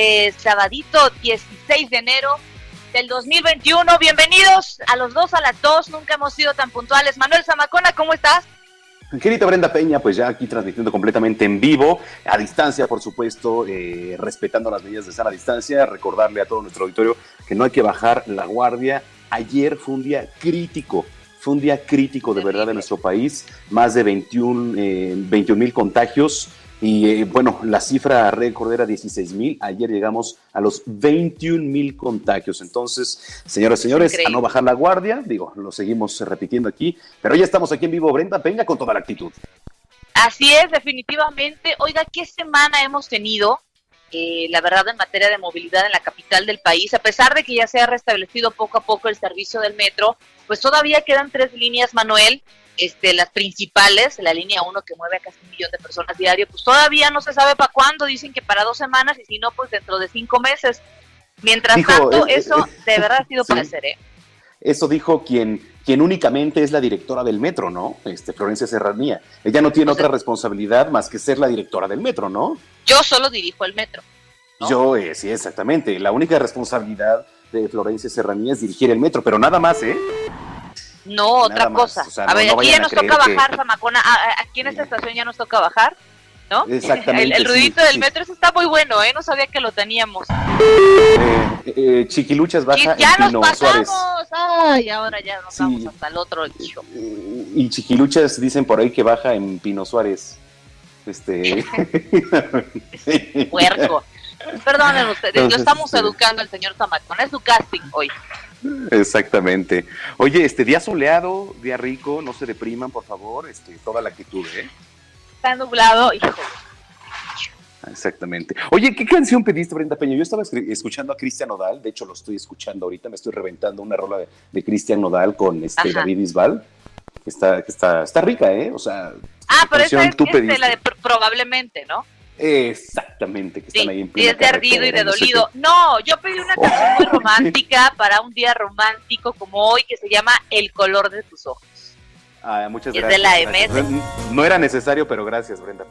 Eh, sabadito 16 de enero del 2021. Bienvenidos a los dos a las 2. Nunca hemos sido tan puntuales. Manuel Zamacona, ¿cómo estás? Querida Brenda Peña, pues ya aquí transmitiendo completamente en vivo, a distancia, por supuesto, eh, respetando las medidas de sana distancia, recordarle a todo nuestro auditorio que no hay que bajar la guardia. Ayer fue un día crítico, fue un día crítico de verdad en nuestro país, más de 21 mil contagios y eh, bueno, la cifra récord era 16 mil, ayer llegamos a los 21 mil contagios. Entonces, señoras y señores, Increíble. a no bajar la guardia, digo, lo seguimos repitiendo aquí, pero ya estamos aquí en vivo, Brenda Peña, con toda la actitud. Así es, definitivamente. Oiga, ¿qué semana hemos tenido? Eh, la verdad, en materia de movilidad en la capital del país, a pesar de que ya se ha restablecido poco a poco el servicio del metro, pues todavía quedan tres líneas, Manuel, este, las principales, la línea 1 que mueve a casi un millón de personas diario, pues todavía no se sabe para cuándo, dicen que para dos semanas y si no, pues dentro de cinco meses. Mientras Dijo, tanto, es- eso es- de verdad ha sido sí. hacer, ¿eh? Eso dijo quien, quien únicamente es la directora del metro, ¿no? Este, Florencia Serranía. Ella no tiene O sea- otra responsabilidad más que ser la directora del metro, ¿no? Yo solo dirijo el metro. ¿no? Yo, eh, sí, exactamente. La única responsabilidad de Florencia Serranía es dirigir el metro, pero nada más, ¿eh? No, otra más, cosa. o sea, a no- ver, no aquí ya nos toca que- bajar, Zamacona. Ah, ah, Aquí en esta estación ya nos toca bajar, ¿no? Exactamente, El, el sí, ruidito del sí. metro ese está muy bueno, ¿eh? No sabía que lo teníamos. Eh, eh, Chiquiluchas baja Y ya en nos Pino pasamos. Suárez. Ay, ahora ya nos Sí. vamos hasta el otro hijo. Y Chiquiluchas dicen por ahí que baja en Pino Suárez. Este. Puerco. Perdonen ustedes, Entonces, lo estamos este- educando al señor Zamacona. Es su casting hoy. Exactamente. Oye, este día soleado, día rico, no se depriman, por favor, este, toda la actitud, ¿eh? Está nublado, hijo. Exactamente. Oye, ¿qué canción pediste, Brenda Peña? Yo estaba escuchando a Cristian Nodal, de hecho lo estoy escuchando ahorita, me estoy reventando una rola de, de Cristian Nodal con este Ajá. David Bisbal, que está, que está, está rica, ¿eh? O sea, Ah, pero esa es tú este, la de pr- probablemente, ¿no? Exactamente, que Sí, están ahí en plena es de ardido y de no dolido. No, yo pedí una canción muy romántica para un día romántico como hoy que se llama El color de tus ojos. Ah, muchas Es de gracias. la gracias. MS. No era necesario, pero gracias, Brenda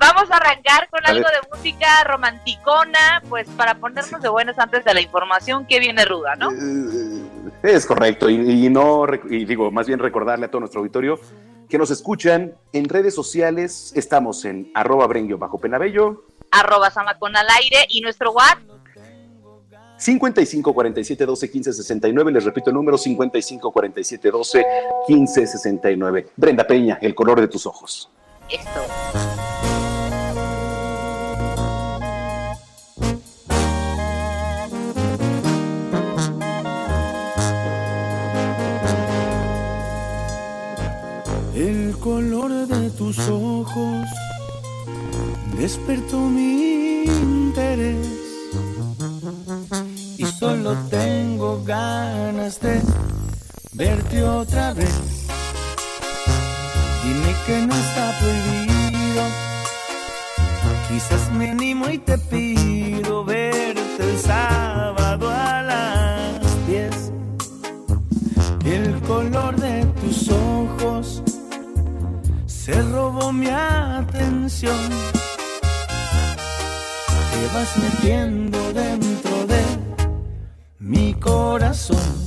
Vamos a arrancar con A algo ver. de música romanticona, pues para ponernos de buenas antes de la información que viene ruda, ¿no? Eh, Es correcto, y, y no, y digo, más bien recordarle a todo nuestro auditorio que nos escuchan en redes sociales, estamos en arroba brenguio bajo penabello, Arroba Samacón al aire y nuestro WhatsApp 55 47 12 15 69, les repito el número 55 47 12 15 69. Brenda Peña, el color de tus ojos. Esto. Tus ojos despertó mi interés. Y solo tengo ganas de verte otra vez. Dime que no está prohibido, quizás me animo y te pido verte el sábado mi atención. Te vas metiendo dentro de mi corazón.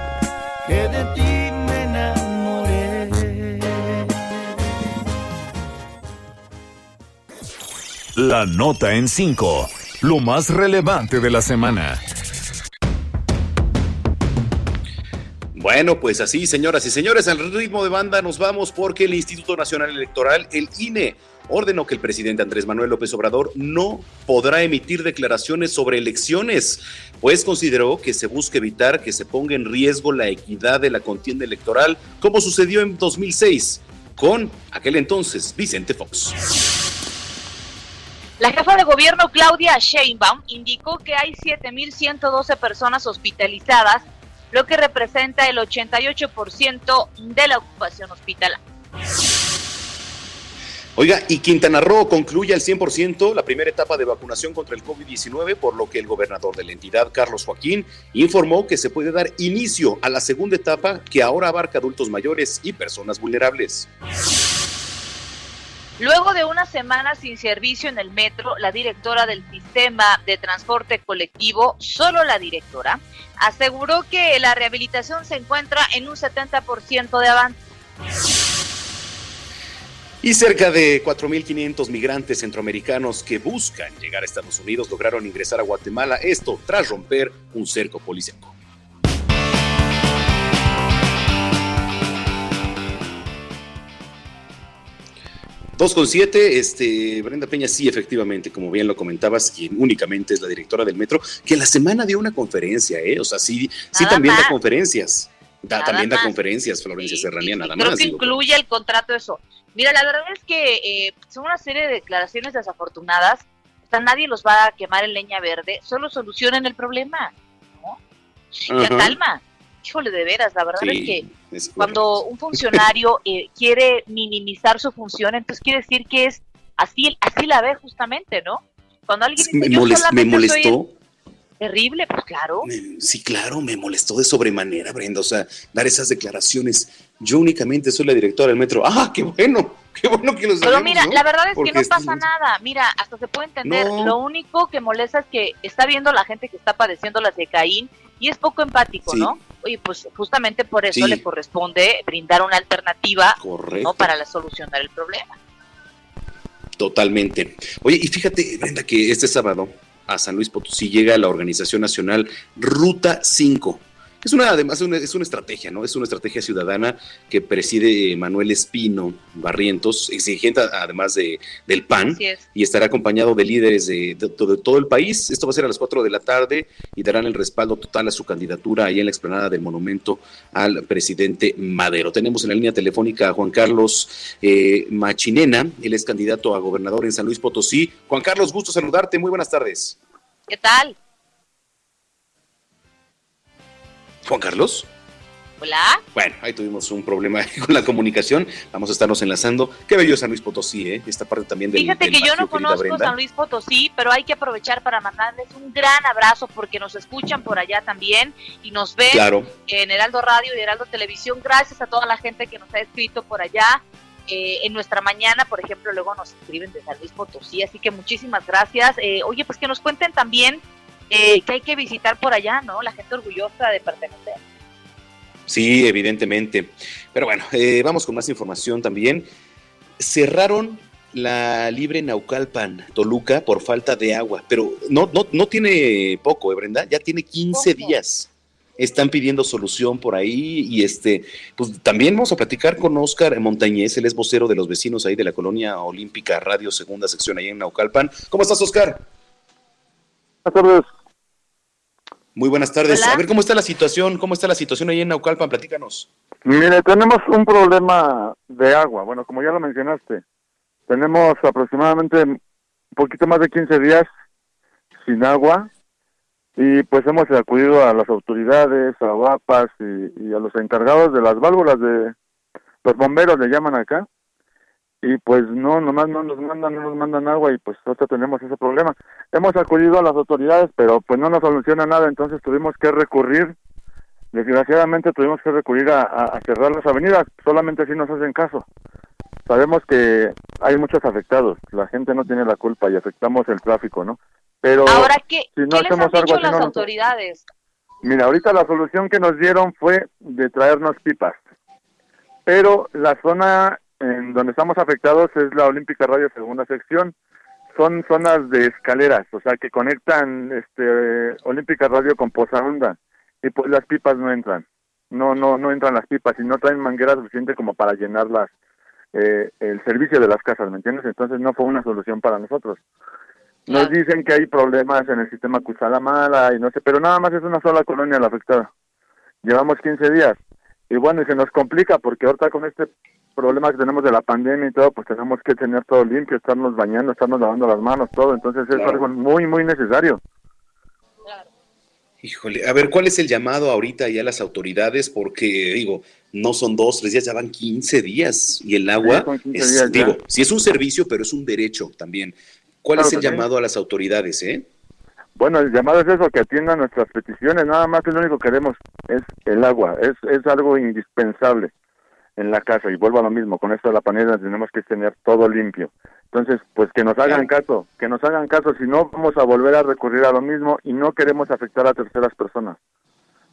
que de ti me enamoré. La nota en 5. Lo más relevante de la semana. Bueno, pues así, señoras y señores, al ritmo de banda nos vamos porque el Instituto Nacional Electoral, el INE, ordenó que el presidente Andrés Manuel López Obrador no podrá emitir declaraciones sobre elecciones, pues consideró que se busca evitar que se ponga en riesgo la equidad de la contienda electoral, como sucedió en 2006 con aquel entonces Vicente Fox. La jefa de gobierno Claudia Sheinbaum indicó que hay 7.112 personas hospitalizadas, lo que representa el 88% de la ocupación hospitalaria. Oiga, y Quintana Roo concluye al 100% la primera etapa de vacunación contra el COVID-19, por lo que el gobernador de la entidad, Carlos Joaquín, informó que se puede dar inicio a la segunda etapa que ahora abarca adultos mayores y personas vulnerables. Luego de una semana sin servicio en el metro, la directora del sistema de transporte colectivo, solo la directora, aseguró que la rehabilitación se encuentra en un 70% de avance. Y cerca de 4.500 migrantes centroamericanos que buscan llegar a Estados Unidos lograron ingresar a Guatemala, esto tras romper un cerco policial. 2 con 7, este, Brenda Peña, sí, efectivamente, como bien lo comentabas, quien únicamente es la directora del metro, que la semana dio una conferencia, ¿eh? O sea, sí, sí también da conferencias. Da, también da conferencias, Florencia sí, Serranía, nada creo más. Creo incluye el contrato eso. Mira, la verdad es que eh, son una serie de declaraciones desafortunadas. O sea, nadie los va a quemar en leña verde, solo solucionen el problema, ¿no? Calma. Híjole, de veras, la verdad es que es cuando un funcionario eh, quiere minimizar su función, entonces quiere decir que es así, así la ve justamente, ¿no? Cuando alguien dice, me, yo molest- me solamente soy el molestó. terrible, pues claro. Sí, claro, me molestó de sobremanera, Brenda. O sea, dar esas declaraciones. Yo únicamente soy la directora del metro. ¡Ah, qué bueno! ¡Qué bueno que los Pero sabemos, mira, ¿no? la verdad es Porque que no pasa nada. Mira, hasta se puede entender. No. Lo único que molesta es que está viendo la gente que está padeciendo las de Caín y es poco empático, Sí. ¿no? Oye, pues justamente por eso Sí. le corresponde brindar una alternativa, Correcto. ¿no? Para la solucionar el problema. Totalmente. Oye, y fíjate, Brenda, que este sábado a San Luis Potosí llega la organización nacional Ruta 5. Es una, además, una- es una estrategia, ¿no? Es una estrategia ciudadana que preside Manuel Espino Barrientos, exigente además de, del PAN, es. y estará acompañado de líderes de, de todo- de todo el país. Esto va a ser a las 4 de la tarde y darán el respaldo total a su candidatura ahí en la explanada del monumento al presidente Madero. Tenemos en la línea telefónica a Juan Carlos eh, Machinena, él es candidato a gobernador en San Luis Potosí. Juan Carlos, gusto saludarte, muy buenas tardes. ¿Qué tal? Juan Carlos. Hola. Bueno, ahí tuvimos un problema con la comunicación. Vamos a estarnos enlazando. Qué bello San Luis Potosí, ¿eh? Esta parte también del Fíjate del que yo no conozco Brenda. San Luis Potosí, pero hay que aprovechar para mandarles un gran abrazo porque nos escuchan por allá también y nos ven Claro. en Heraldo Radio y Heraldo Televisión. Gracias a toda la gente que nos ha escrito por allá. Eh, en nuestra mañana, por ejemplo, luego nos escriben de San Luis Potosí, así que muchísimas gracias. Eh, oye, pues que nos cuenten también eh, que hay que visitar por allá, ¿no? La gente orgullosa de pertenecer. Sí, evidentemente. Pero bueno, eh, vamos con más información también. Cerraron la libre Naucalpan, Toluca, por falta de agua, pero no, no, no tiene poco, ¿eh, Brenda? Ya tiene 15 días. Están pidiendo solución por ahí y este, pues también vamos a platicar con Oscar Montañez, él es vocero de los vecinos ahí de la colonia olímpica Radio Segunda Sección ahí en Naucalpan. ¿Cómo estás, Oscar? Buenas tardes. Muy buenas tardes. A ver cómo está la situación, cómo está la situación ahí en Naucalpan, platícanos. Mire, tenemos un problema de agua. Bueno, como ya lo mencionaste, tenemos aproximadamente un poquito más de 15 días sin agua y pues hemos acudido a las autoridades, a VAPAS y, a los encargados de las válvulas de los bomberos le llaman acá y pues no, nomás no nos mandan, no nos mandan agua y pues nosotros tenemos ese problema. Hemos acudido a las autoridades, pero pues no nos soluciona nada, entonces tuvimos que recurrir, desgraciadamente tuvimos que recurrir a cerrar las avenidas, solamente así nos hacen caso. Sabemos que hay muchos afectados, la gente no tiene la culpa y afectamos el tráfico, ¿no? Pero Ahora, ¿qué, si no les han dicho las autoridades? Mira, ahorita la solución que nos dieron fue de traernos pipas, pero la zona en donde estamos afectados es la Olímpica Radio Segunda Sección, son zonas de escaleras, o sea, que conectan este Olímpica Radio con Poza y pues las pipas no entran, no no no entran las pipas y no traen manguera suficiente como para llenarlas eh, el servicio de las casas, ¿me entiendes? Entonces no fue una solución para nosotros. Nos dicen que hay problemas en el sistema Cusalamala y no sé, pero nada más es una sola colonia la afectada. Llevamos 15 días y bueno, y se nos complica porque ahorita con este problema que tenemos de la pandemia y todo, pues tenemos que tener todo limpio, estarnos bañando, estarnos lavando las manos, todo, entonces es algo muy, muy necesario. Híjole, a ver, ¿cuál es el llamado ahorita ya a las autoridades? Porque, digo, no son dos, tres días, ya van 15 días y el agua, es, digo, sí es un servicio, pero es un derecho también. ¿Cuál es el llamado a las autoridades, eh? Bueno, el llamado es eso, que atiendan nuestras peticiones, nada más que lo único que queremos es el agua, es, es algo indispensable en la casa y vuelvo a lo mismo, con esto de la panela tenemos que tener todo limpio. Entonces, pues que nos hagan caso, que nos hagan caso, si no vamos a volver a recurrir a lo mismo y no queremos afectar a terceras personas.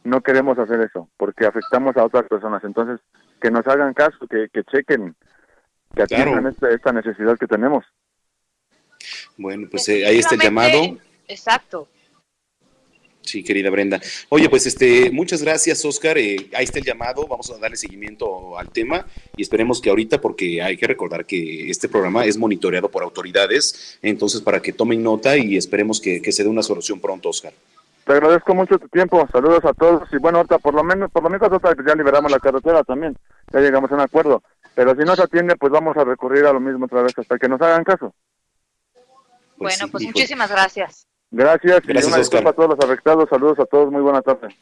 No queremos hacer eso, porque afectamos a otras personas. Entonces, que nos hagan caso, que, que chequen, que atiendan esta, esta, necesidad que tenemos. Bueno, pues eh, ahí está el llamado. Exacto. Sí, querida Brenda. Oye, pues este, muchas gracias, Oscar. Eh, ahí está el llamado. Vamos a darle seguimiento al tema y esperemos que ahorita, porque hay que recordar que este programa es monitoreado por autoridades, entonces para que tomen nota y esperemos que, se dé una solución pronto, Oscar. Te agradezco mucho tu tiempo. Saludos a todos y bueno, ahorita por lo menos, por lo menos ya liberamos la carretera también. Ya llegamos a un acuerdo. Pero si no se atiende, pues vamos a recurrir a lo mismo otra vez hasta que nos hagan caso. Pues bueno, pues muchísimas gracias. Gracias, Gracias y una a todos los afectados. Saludos a todos, muy buena tarde.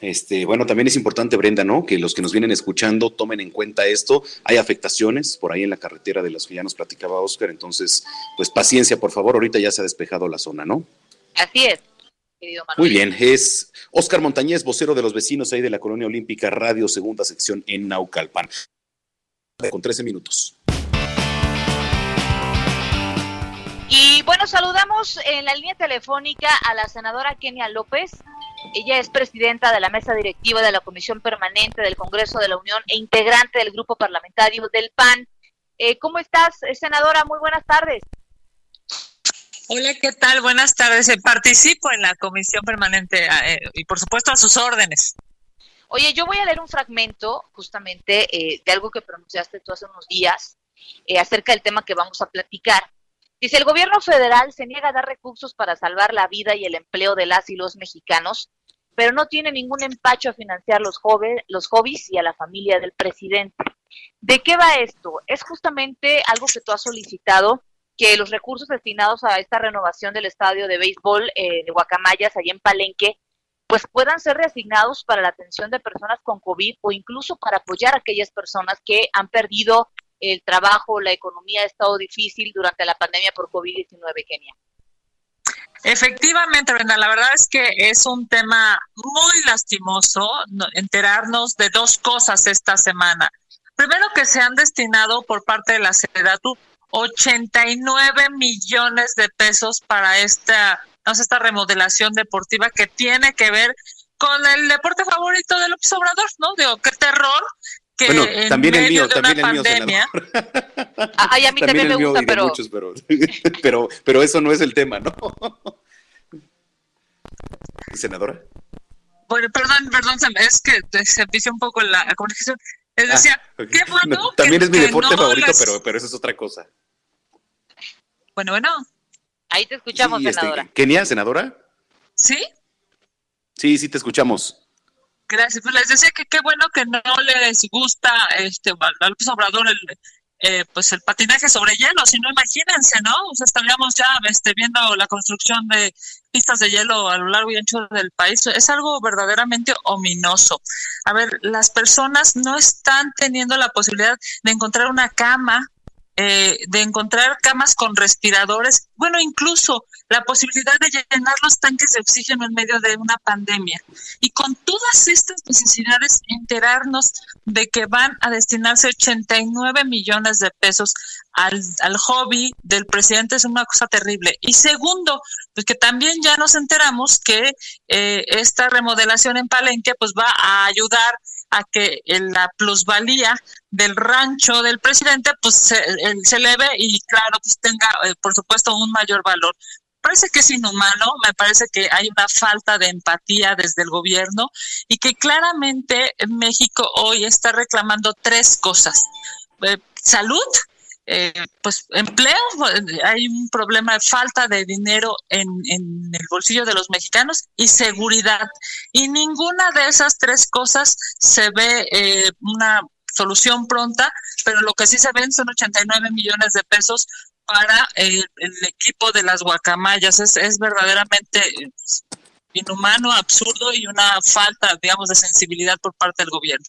Este, bueno, también es importante, Brenda, ¿no? Que los que nos vienen escuchando tomen en cuenta esto. Hay afectaciones por ahí en la carretera de las que ya nos platicaba Oscar, entonces, pues paciencia, por favor. Ahorita ya se ha despejado la zona, ¿no? Así es. Muy bien, es Oscar Montañez, vocero de los vecinos ahí de la Colonia Olímpica, Radio Segunda Sección en Naucalpan. Con 13 minutos. Y bueno, saludamos en la línea telefónica a la senadora Kenia López. Ella es presidenta de la mesa directiva de la Comisión Permanente del Congreso de la Unión e integrante del grupo parlamentario del PAN. Eh, ¿Cómo estás, eh, senadora? Muy buenas tardes. Hola, ¿qué tal? Buenas tardes. Eh, participo en la Comisión Permanente y por supuesto a sus órdenes. Oye, yo voy a leer un fragmento justamente de algo que pronunciaste tú hace unos días acerca del tema que vamos a platicar. Dice, el gobierno federal se niega a dar recursos para salvar la vida y el empleo de las y los mexicanos, pero no tiene ningún empacho a financiar los, jóvenes, los hobbies y a la familia del presidente. ¿De qué va esto? Es justamente algo que tú has solicitado, que los recursos destinados a esta renovación del estadio de béisbol eh, de Guacamayas, allí en Palenque, pues puedan ser reasignados para la atención de personas con COVID o incluso para apoyar a aquellas personas que han perdido el trabajo, la economía ha estado difícil durante la pandemia por COVID-19, Kenia. Efectivamente, Brenda, la verdad es que es un tema muy lastimoso enterarnos de dos cosas esta semana. Primero que se han destinado por parte de la SEDATU 89 millones de pesos para esta, esta remodelación deportiva que tiene que ver con el deporte favorito de López Obrador, ¿no? Digo, qué terror que Bueno, en también el medio mío, de también una el mío, pandemia, Ay, a mí también, el me gusta, pero muchos, pero, pero, pero eso no es el tema, ¿no? Senadora. bueno, perdón, perdón, es que se vició un poco la comunicación. Les decía, Ah, ok. qué bueno No, también que- es mi deporte no favorito, les- pero, pero eso es otra cosa. Bueno, bueno, ahí te escuchamos, Sí, este, senadora. Kenia, senadora. ¿sí? Sí, sí, te escuchamos. Gracias. Pues les decía que qué bueno que no les gusta este a López Obrador el eh, pues el patinaje sobre hielo, si no imagínense, ¿no? O sea, estaríamos ya este, viendo la construcción de pistas de hielo a lo largo y ancho del país. Es algo verdaderamente ominoso. A ver, las personas no están teniendo la posibilidad de encontrar una cama, eh, de encontrar camas con respiradores, bueno, incluso la posibilidad de llenar los tanques de oxígeno en medio de una pandemia. Y con todas estas necesidades, enterarnos de que van a destinarse 89 millones de pesos al, al hobby del presidente es una cosa terrible. Y segundo, pues que también ya nos enteramos que eh, esta remodelación en Palenque pues va a ayudar a que la plusvalía del rancho del presidente pues se, eh, se eleve y claro pues tenga eh, por supuesto un mayor valor parece que es inhumano, me parece que hay una falta de empatía desde el gobierno y que claramente México hoy está reclamando tres cosas. Eh, salud, eh, pues empleo, hay un problema de falta de dinero en, en, el bolsillo de los mexicanos y seguridad. Y ninguna de esas tres cosas se ve eh, una solución pronta, pero lo que sí se ven son 89 millones de pesos para el, el, equipo de las guacamayas. Es, es verdaderamente inhumano, absurdo y una falta, digamos, de sensibilidad por parte del gobierno.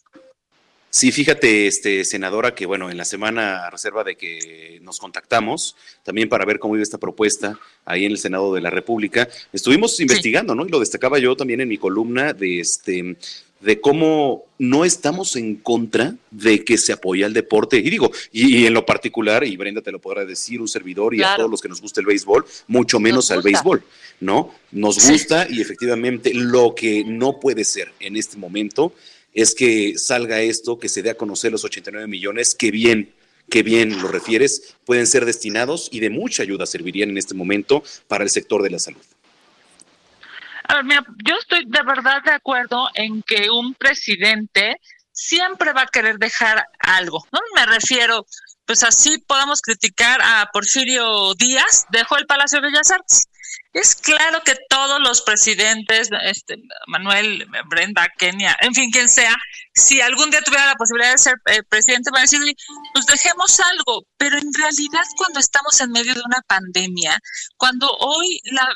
Sí, fíjate, este, senadora, que bueno, en la semana, a reserva de que nos contactamos, también para ver cómo iba esta propuesta ahí en el Senado de la República, estuvimos sí. investigando, ¿no? Y lo destacaba yo también en mi columna de este de cómo no estamos en contra de que se apoye al deporte. Y digo, y, y, en lo particular, y Brenda te lo podrá decir, un servidor y claro. a todos los que nos gusta el béisbol, mucho menos al béisbol, ¿no? Nos gusta sí. y efectivamente lo que no puede ser en este momento es que salga esto, que se dé a conocer los 89 millones, que bien, que bien lo refieres, pueden ser destinados y de mucha ayuda servirían en este momento para el sector de la salud. Ver, mira, yo estoy de verdad de acuerdo en que un presidente siempre va a querer dejar algo, ¿no? Me refiero, pues así podamos criticar a Porfirio Díaz, dejó el Palacio de Bellas Artes. Es claro que todos los presidentes, este, Manuel, Brenda, Kenia, en fin, quien sea, si algún día tuviera la posibilidad de ser eh, presidente, va a decir, pues dejemos algo, pero en realidad cuando estamos en medio de una pandemia, cuando hoy la,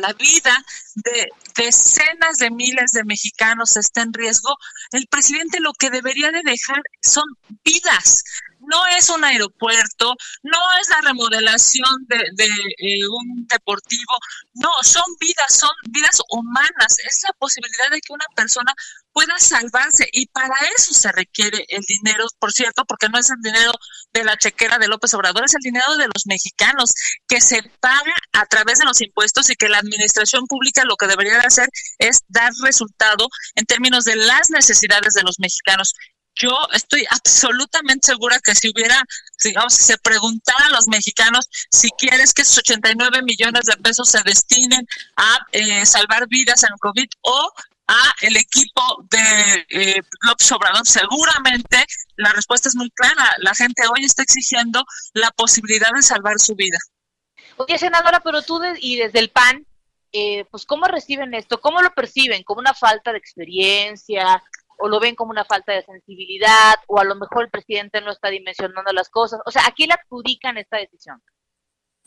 la vida de decenas de miles de mexicanos está en riesgo, el presidente lo que debería de dejar son vidas. No es un aeropuerto, no es la remodelación de, eh, un deportivo, no, son vidas, son vidas humanas, es la posibilidad de que una persona pueda salvarse y para eso se requiere el dinero, por cierto, porque no es el dinero de la chequera de López Obrador, es el dinero de los mexicanos que se paga a través de los impuestos y que la administración pública lo que debería de hacer es dar resultado en términos de las necesidades de los mexicanos. Yo estoy absolutamente segura que si hubiera, digamos, si se preguntara a los mexicanos si quieres que esos 89 millones de pesos se destinen a eh, salvar vidas en el COVID o a el equipo de eh, López Obrador, seguramente la respuesta es muy clara. La gente hoy está exigiendo la posibilidad de salvar su vida. Oye, senadora, pero tú de, y desde el PAN, eh, pues ¿cómo reciben esto? ¿Cómo lo perciben? ¿Como una falta de experiencia? ¿O lo ven como una falta de sensibilidad? ¿O a lo mejor el presidente no está dimensionando las cosas? O sea, ¿a quién le adjudican esta decisión?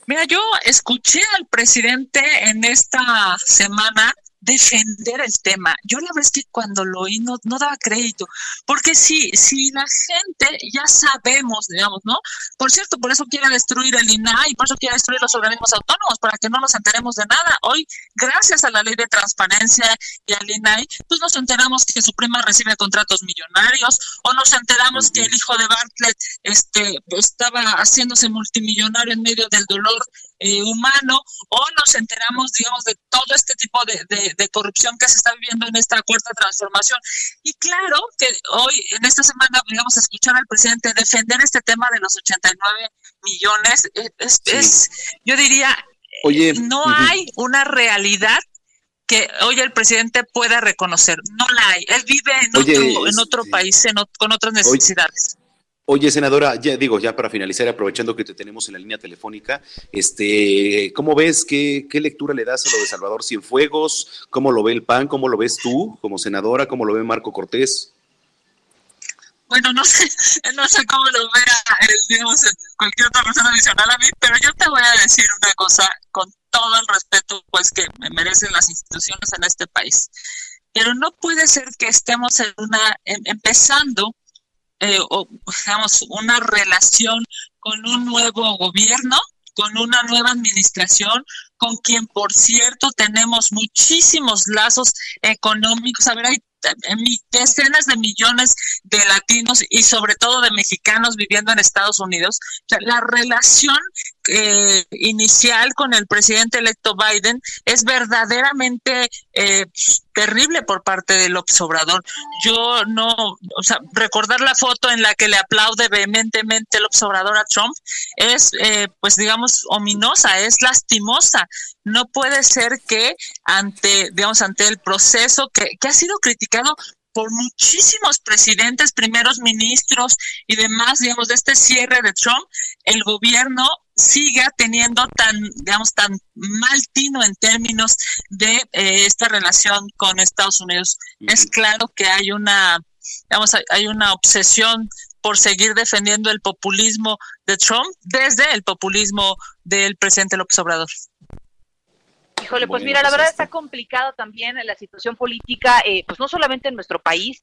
Mira, yo escuché al presidente en esta semana defender el tema. Yo la verdad es que cuando lo oí no, no daba crédito, porque si, si la gente ya sabemos, digamos, ¿no? Por cierto, por eso quiere destruir el INAI por eso quiere destruir los organismos autónomos, para que no nos enteremos de nada. Hoy, gracias a la ley de transparencia y al INAI, pues nos enteramos que su prima recibe contratos millonarios, o nos enteramos que el hijo de Bartlett este, estaba haciéndose multimillonario en medio del dolor eh, humano o nos enteramos, digamos, de todo este tipo de, de, corrupción que se está viviendo en esta cuarta transformación. Y claro que hoy, en esta semana, digamos, escuchar al presidente defender este tema de los 89 millones, eh, es, es yo diría, Oye, no hay una realidad que hoy el presidente pueda reconocer. No la hay. Él vive en otro, en otro país con otras necesidades. Oye, senadora, ya digo, ya para finalizar, aprovechando que te tenemos en la línea telefónica, este, ¿cómo ves, qué, qué lectura le das a lo de Salvador Cienfuegos? ¿Cómo lo ve el PAN? ¿Cómo lo ves tú como senadora? ¿Cómo lo ve Marco Cortés? Bueno, no sé, no sé cómo lo vea digamos, cualquier otra persona adicional a mí, pero yo te voy a decir una cosa con todo el respeto pues que me merecen las instituciones en este país. Pero no puede ser que estemos en una, em, empezando eh, o, digamos, una relación con un nuevo gobierno, con una nueva administración, con quien, por cierto, tenemos muchísimos lazos económicos. A ver, hay decenas de millones de latinos y sobre todo de mexicanos viviendo en Estados Unidos. la relación eh, inicial con el presidente electo Biden es verdaderamente eh, terrible por parte del observador. Yo no, o sea, recordar la foto en la que le aplaude vehementemente el observador a Trump es, eh, pues digamos, ominosa, es lastimosa. No puede ser que ante, digamos, ante el proceso que, que ha sido criticado por muchísimos presidentes, primeros ministros y demás, digamos, de este cierre de Trump, el gobierno siga teniendo tan, digamos, tan mal tino en términos de eh, esta relación con Estados Unidos. Es claro que hay una, digamos, hay una obsesión por seguir defendiendo el populismo de Trump desde el populismo del presidente López Obrador. Híjole, pues mira, la verdad está complicado también la situación política, eh, pues no solamente en nuestro país,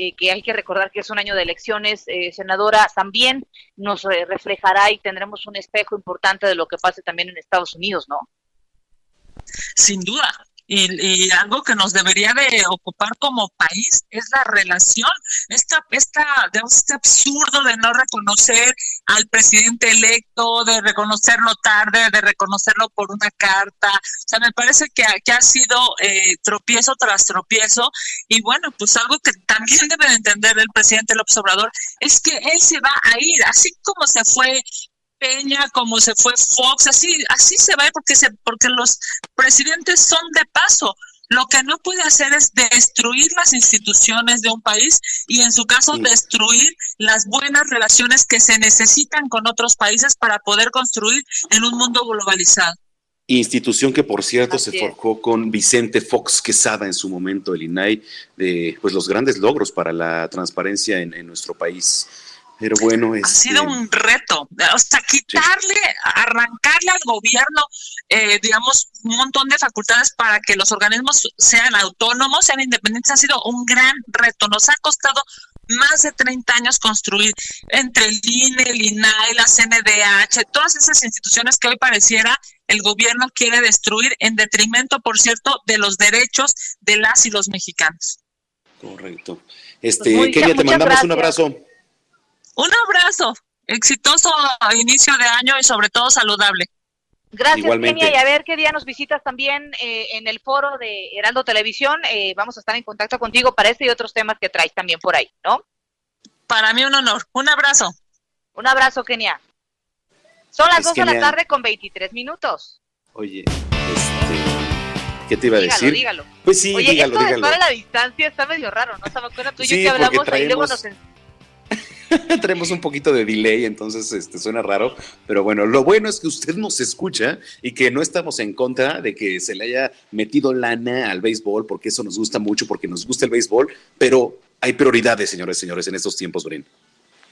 eh, que hay que recordar que es un año de elecciones, eh, senadora, también nos reflejará y tendremos un espejo importante de lo que pase también en Estados Unidos, ¿no? Sin duda, y, algo que nos debería de ocupar como país es la relación, esta, esta, este absurdo de no reconocer al presidente electo, de reconocerlo tarde, de reconocerlo por una carta, o sea, me parece que, que ha sido eh, tropiezo tras tropiezo. Y bueno, pues algo que también debe de entender el presidente López Obrador es que él se va a ir, así como se fue Peña, como se fue Fox, así, así se va porque se, porque los presidentes son de paso. Lo que no puede hacer es destruir las instituciones de un país y en su caso destruir las buenas relaciones que se necesitan con otros países para poder construir en un mundo globalizado. Institución que, por cierto, se forjó con Vicente Fox Quesada en su momento, el INAI, de pues, los grandes logros para la transparencia en nuestro país. Pero bueno, ha sido este, un reto, o sea, quitarle, arrancarle al gobierno, eh, digamos, un montón de facultades para que los organismos sean autónomos, sean independientes, ha sido un gran reto. Nos ha costado más de 30 años construir entre el INE, el INAI, la CNDH, todas esas instituciones que hoy pareciera el gobierno quiere destruir en detrimento, por cierto, de los derechos de las y los mexicanos. Correcto. Este, pues Kenia, te mandamos un abrazo. Un abrazo, exitoso inicio de año y sobre todo saludable. Gracias, Kenia. Y a ver qué día nos visitas también eh, en el foro de Heraldo Televisión. Eh, vamos a estar en contacto contigo para este y otros temas que traes también por ahí, ¿no? Para mí un honor. Un abrazo. Un abrazo, Kenia. Son las dos de la tarde con 23 minutos. Oye, este, ¿qué te iba a decir? Dígalo. Pues sí, Oye, dígalo, esto dígalo. de la distancia está medio raro, ¿no? ¿Sabes tú y yo que hablamos y luego nos Tenemos un poquito de delay, entonces este, suena raro, pero bueno, lo bueno es que usted nos escucha y que no estamos en contra de que se le haya metido lana al béisbol, porque eso nos gusta mucho, porque nos gusta el béisbol, pero hay prioridades, señores, señores, en estos tiempos, Bren.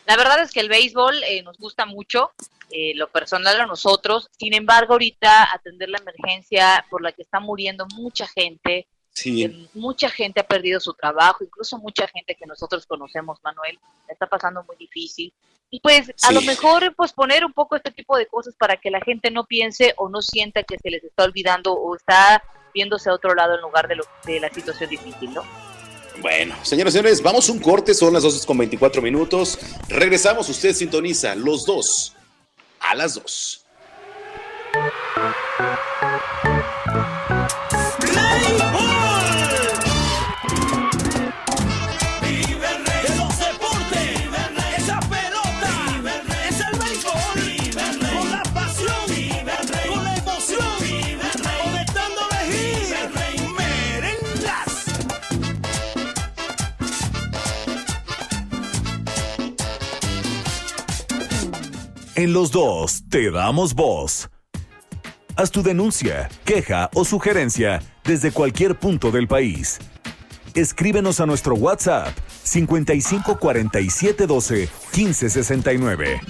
La verdad es que el béisbol eh, nos gusta mucho, eh, lo personal a nosotros, sin embargo, ahorita atender la emergencia por la que está muriendo mucha gente, Sí. mucha gente ha perdido su trabajo, incluso mucha gente que nosotros conocemos, Manuel, está pasando muy difícil. Y pues a lo mejor posponer un poco este tipo de cosas para que la gente no piense o no sienta que se les está olvidando o está viéndose a otro lado en lugar de, lo, de la situación difícil, ¿no? Bueno, señoras y señores, vamos un corte, son las 12 con 24 minutos. Regresamos, usted sintoniza los dos a las dos. En los dos te damos voz. Haz tu denuncia, queja o sugerencia desde cualquier punto del país. Escríbenos a nuestro WhatsApp 55 47 12 15 69.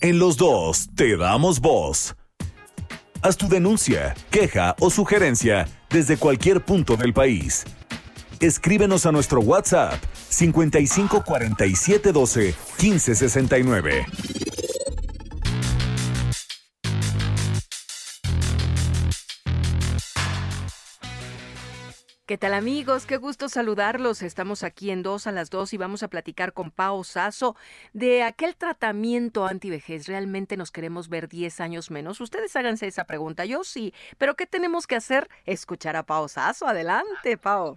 En los dos te damos voz. Haz tu denuncia, queja o sugerencia desde cualquier punto del país. Escríbenos a nuestro WhatsApp 55 47 12 15 69. ¿Qué tal amigos? Qué gusto saludarlos. Estamos aquí en dos a las dos y vamos a platicar con Pao Sasso de aquel tratamiento antivejez. ¿Realmente nos queremos ver 10 años menos? Ustedes háganse esa pregunta. Yo sí. ¿Pero qué tenemos que hacer? Escuchar a Pao Sasso. Adelante, Pao.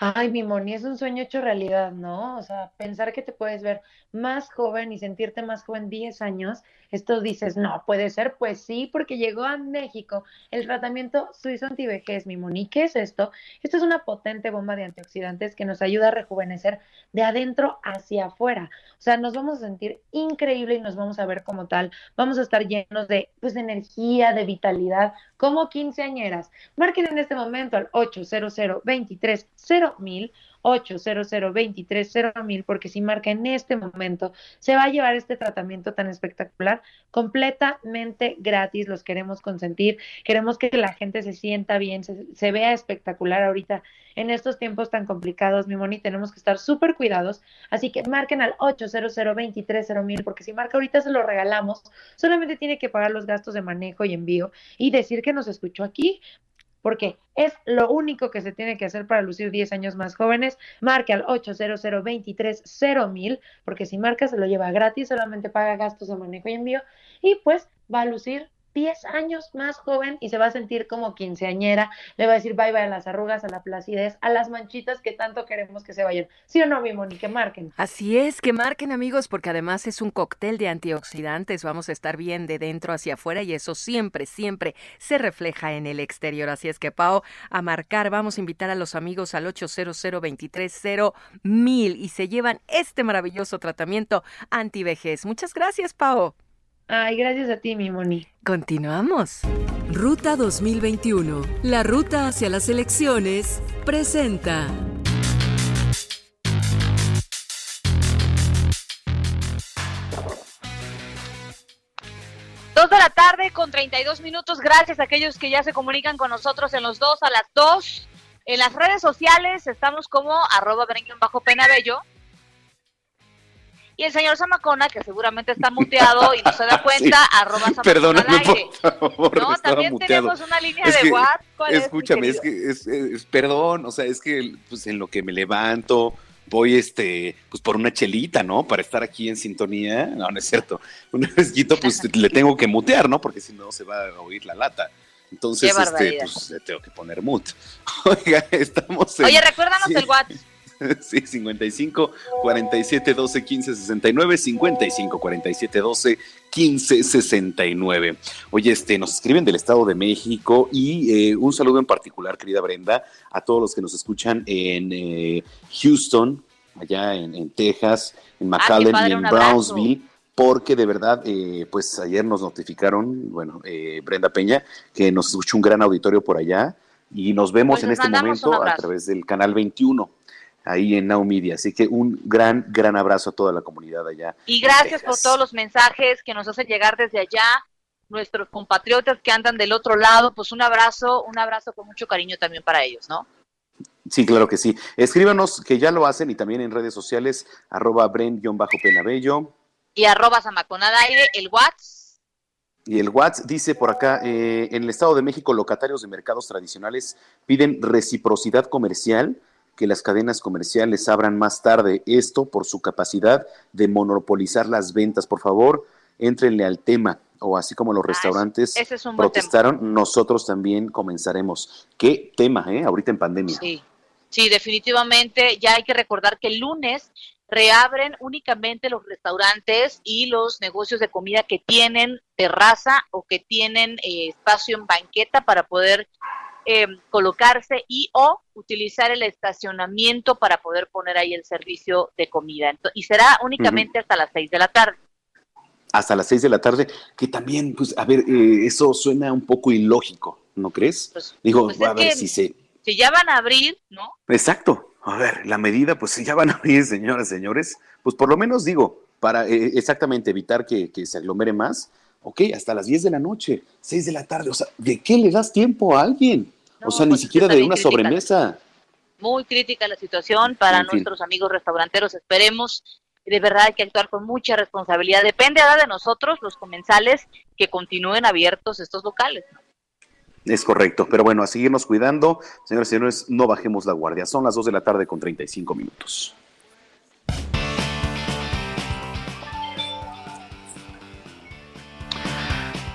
Ay, mi Moni, es un sueño hecho realidad, ¿no? O sea, pensar que te puedes ver más joven y sentirte más joven 10 años, esto dices, no, puede ser, pues sí, porque llegó a México el tratamiento suizo antivejez, mi Moni. ¿Qué es esto? Esto es una potente bomba de antioxidantes que nos ayuda a rejuvenecer de adentro hacia afuera. O sea, nos vamos a sentir increíble y nos vamos a ver como tal. Vamos a estar llenos de, pues, energía, de vitalidad, como quinceañeras. Marquen en este momento al 800 23 mil 800 23 mil porque si marca en este momento se va a llevar este tratamiento tan espectacular completamente gratis, los queremos consentir, queremos que la gente se sienta bien, se, vea espectacular ahorita en estos tiempos tan complicados, mi Moni, tenemos que estar súper cuidados, así que marquen al 800 23 mil porque si marca ahorita se lo regalamos, solamente tiene que pagar los gastos de manejo y envío y decir que nos escuchó aquí, porque es lo único que se tiene que hacer para lucir 10 años más jóvenes. Marque al 800 23 mil, porque si marca se lo lleva gratis, solamente paga gastos de manejo y envío, y pues va a lucir 10 años más joven y se va a sentir como quinceañera, le va a decir bye bye a las arrugas, a la placidez, a las manchitas que tanto queremos que se vayan. ¿Sí o no, mi Moni? Que marquen. Así es, que marquen amigos, porque además es un cóctel de antioxidantes, vamos a estar bien de dentro hacia afuera y eso siempre, siempre se refleja en el exterior. Así es que, Pau, a marcar, vamos a invitar a los amigos al 800 23 mil y se llevan este maravilloso tratamiento antivejez. Muchas gracias, Pau. Ay, gracias a ti, mi Moni. Continuamos. Ruta 2021, la ruta hacia las elecciones, presenta. Dos de la tarde con 32 minutos. Gracias a aquellos que ya se comunican con nosotros en los dos a las dos. En las redes sociales estamos como arroba bajo penabello. Y el señor Zamacona, que seguramente está muteado y no se da cuenta, Sí. arroba Zamacona Perdóname, al aire. por favor, No, también muteado. tenemos una línea Es de WhatsApp. ¿Cuál es, mi Escúchame, es que, es, es- perdón, o sea, es que pues, en lo que me levanto, voy este, pues por una chelita, ¿no? Para estar aquí en sintonía. No, no es cierto. Una vez pues le tengo que mutear, ¿no? Porque si no se va a oír la lata. Entonces, este, pues le tengo que poner mute. Oiga, estamos en. Oye, recuérdanos sí. el WhatsApp. Sí, 55 47 12 15 69, 55 47 12 15 69. Oye, este, nos escriben del Estado de México y eh, un saludo en particular, querida Brenda, a todos los que nos escuchan en eh, Houston, allá en, en Texas, en McAllen padre, y en. Brownsville. Porque de verdad, eh, pues ayer nos notificaron, bueno, eh, Brenda Peña, que nos escuchó un gran auditorio por allá y nos vemos Pues en este momento a través del canal 21 ahí en Now Media. Así que un gran, gran abrazo a toda la comunidad allá. Y gracias por todos los mensajes que nos hacen llegar desde allá, nuestros compatriotas que andan del otro lado, pues un abrazo, un abrazo con mucho cariño también para ellos, ¿no? Sí, claro que sí. Escríbanos que ya lo hacen y también en redes sociales, arroba Bren-Penabello. Y arroba Zamacona al aire, el WhatsApp. Y el WhatsApp dice por acá, eh, en el Estado de México, locatarios de mercados tradicionales piden reciprocidad comercial, que las cadenas comerciales abran más tarde. Esto por su capacidad de monopolizar las ventas. Por favor, éntrenle al tema. o así como los restaurantes ese es un buen protestaron, nosotros también comenzaremos. Qué tema, ¿eh? Ahorita en pandemia. Sí, sí, definitivamente. Ya hay que recordar que el lunes reabren únicamente los restaurantes y los negocios de comida que tienen terraza o que tienen eh, espacio en banqueta para poder eh, colocarse y o utilizar el estacionamiento para poder poner ahí el servicio de comida. Y será únicamente hasta las seis de la tarde. Hasta las seis de la tarde, que también, pues, a ver, eh, eso suena un poco ilógico, ¿no crees? Pues, Digo, pues a ver si se... Si ya van a abrir, ¿no? Exacto. A ver, la medida, pues si ya van a abrir, señoras, señores, pues por lo menos digo, para eh, exactamente evitar que, que se aglomere más, ok, hasta las 10 de la noche, 6 de la tarde, o sea, ¿de qué le das tiempo a alguien? No, o sea, ni pues, siquiera de una critican. sobremesa. Muy crítica la situación para En fin. nuestros amigos restauranteros. Esperemos, de verdad hay que actuar con mucha responsabilidad. Depende ahora de nosotros, los comensales, que continúen abiertos estos locales. Es correcto, pero bueno, a seguirnos cuidando. Señoras y señores, no bajemos la guardia. Son las 2 de la tarde con 35 minutos.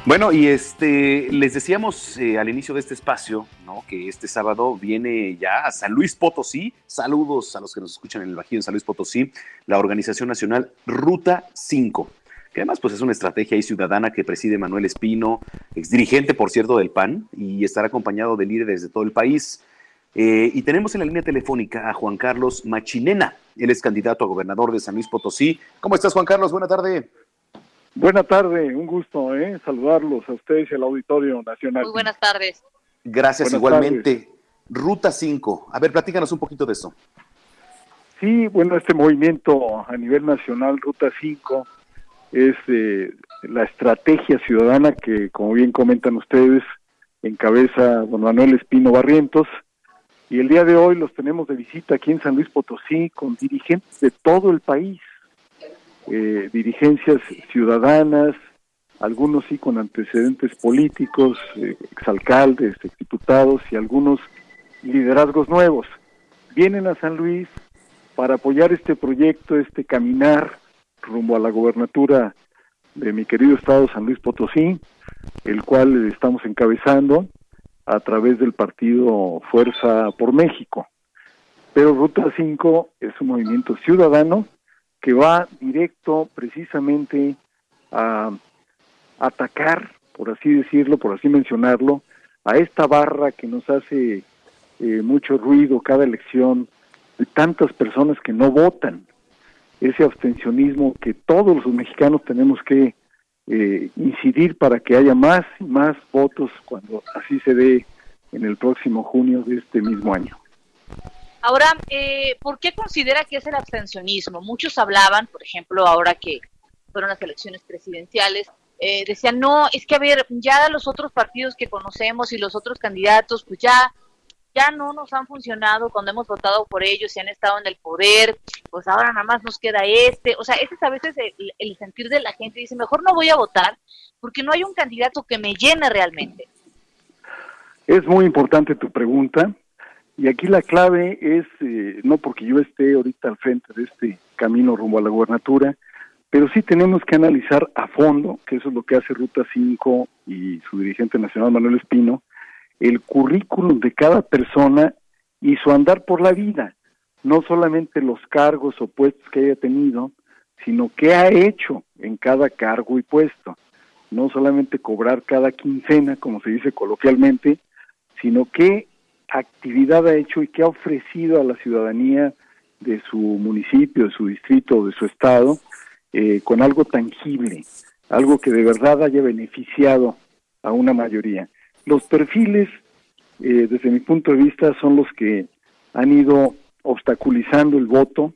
Bueno, y este les decíamos eh, al inicio de este espacio, ¿no? Que este sábado viene ya a San Luis Potosí. Saludos a los que nos escuchan en el Bajío en San Luis Potosí, la organización nacional Ruta 5, que además pues es una estrategia ahí ciudadana que preside Manuel Espino, exdirigente, por cierto, del PAN, y estará acompañado de líderes de todo el país. Eh, y tenemos en la línea telefónica a Juan Carlos Machinena. Él es candidato a gobernador de San Luis Potosí. ¿Cómo estás, Juan Carlos? Buena tarde. Buena tarde, un gusto ¿eh? saludarlos a ustedes y al Auditorio Nacional. Muy buenas tardes. Gracias Buenas igualmente. Ruta 5. A ver, platícanos un poquito de eso. Sí, bueno, este movimiento a nivel nacional, Ruta 5, es eh, la estrategia ciudadana que, como bien comentan ustedes, encabeza don Manuel Espino Barrientos. Y el día de hoy los tenemos de visita aquí en San Luis Potosí con dirigentes de todo el país, eh, dirigencias ciudadanas, algunos sí con antecedentes políticos, eh, exalcaldes, exdiputados y algunos liderazgos nuevos. Vienen a San Luis para apoyar este proyecto, este caminar rumbo a la gobernatura de mi querido estado San Luis Potosí, el cual estamos encabezando a través del partido Fuerza por México. Pero Ruta 5 es un movimiento ciudadano que va directo precisamente a atacar, por así decirlo, por así mencionarlo, a esta barra que nos hace eh, mucho ruido cada elección de tantas personas que no votan, ese abstencionismo que todos los mexicanos tenemos que eh, incidir para que haya más y más votos cuando así se dé en el próximo junio de este mismo año. Ahora, eh, ¿por qué considera que es el abstencionismo? Muchos hablaban, por ejemplo, ahora que fueron las elecciones presidenciales, eh, decían, no, es que a ver, ya los otros partidos que conocemos y los otros candidatos, pues ya, ya no nos han funcionado cuando hemos votado por ellos y han estado en el poder, pues ahora nada más nos queda este. O sea, ese es a veces el, el sentir de la gente, dice, mejor no voy a votar porque no hay un candidato que me llene realmente. Es muy importante tu pregunta y aquí la clave es, eh, no porque yo esté ahorita al frente de este camino rumbo a la gubernatura, pero sí tenemos que analizar a fondo, que eso es lo que hace Ruta 5 y su dirigente nacional Manuel Espino, el currículum de cada persona y su andar por la vida, no solamente los cargos o puestos que haya tenido, sino qué ha hecho en cada cargo y puesto, no solamente cobrar cada quincena, como se dice coloquialmente, sino qué actividad ha hecho y qué ha ofrecido a la ciudadanía de su municipio, de su distrito de su estado, eh, con algo tangible, algo que de verdad haya beneficiado a una mayoría. Los perfiles, eh, desde mi punto de vista, son los que han ido obstaculizando el voto,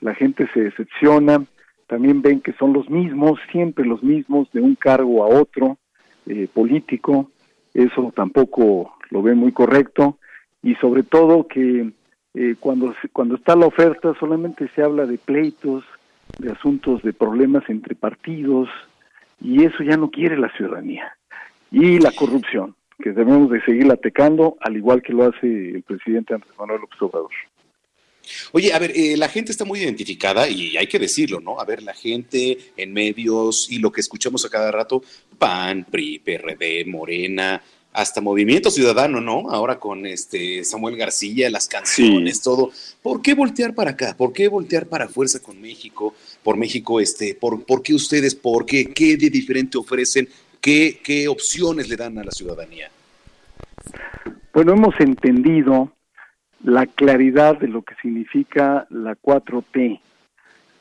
la gente se decepciona, también ven que son los mismos, siempre los mismos, de un cargo a otro eh, político, eso tampoco lo ven muy correcto, y sobre todo que eh, cuando, cuando está la oferta solamente se habla de pleitos, de asuntos de problemas entre partidos, y eso ya no quiere la ciudadanía. Y la corrupción, que debemos de seguir atacando, al igual que lo hace el presidente Andrés Manuel López Obrador. Oye, a ver, eh, la gente está muy identificada y hay que decirlo, ¿no? A ver, la gente en medios y lo que escuchamos a cada rato, PAN, PRI, PRD, Morena, hasta Movimiento Ciudadano, ¿no? Ahora con este Samuel García, las canciones, todo. ¿Por qué voltear para acá? ¿Por qué voltear para Fuerza con México? Por México, este, ¿por, por qué ustedes? ¿Por qué? ¿Qué de diferente ofrecen? ¿Qué, ¿Qué opciones le dan a la ciudadanía? Bueno, hemos entendido la claridad de lo que significa la 4T,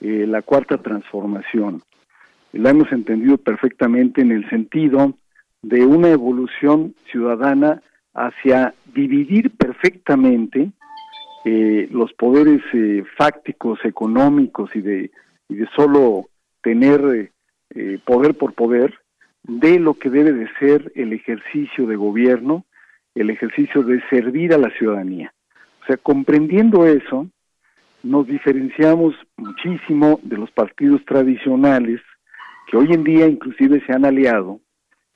eh, la cuarta transformación. La hemos entendido perfectamente en el sentido de una evolución ciudadana hacia dividir perfectamente eh, los poderes eh, fácticos, económicos y de, solo tener eh, poder por poder de lo que debe de ser el ejercicio de gobierno, el ejercicio de servir a la ciudadanía. O sea, comprendiendo eso, nos diferenciamos muchísimo de los partidos tradicionales que hoy en día inclusive se han aliado,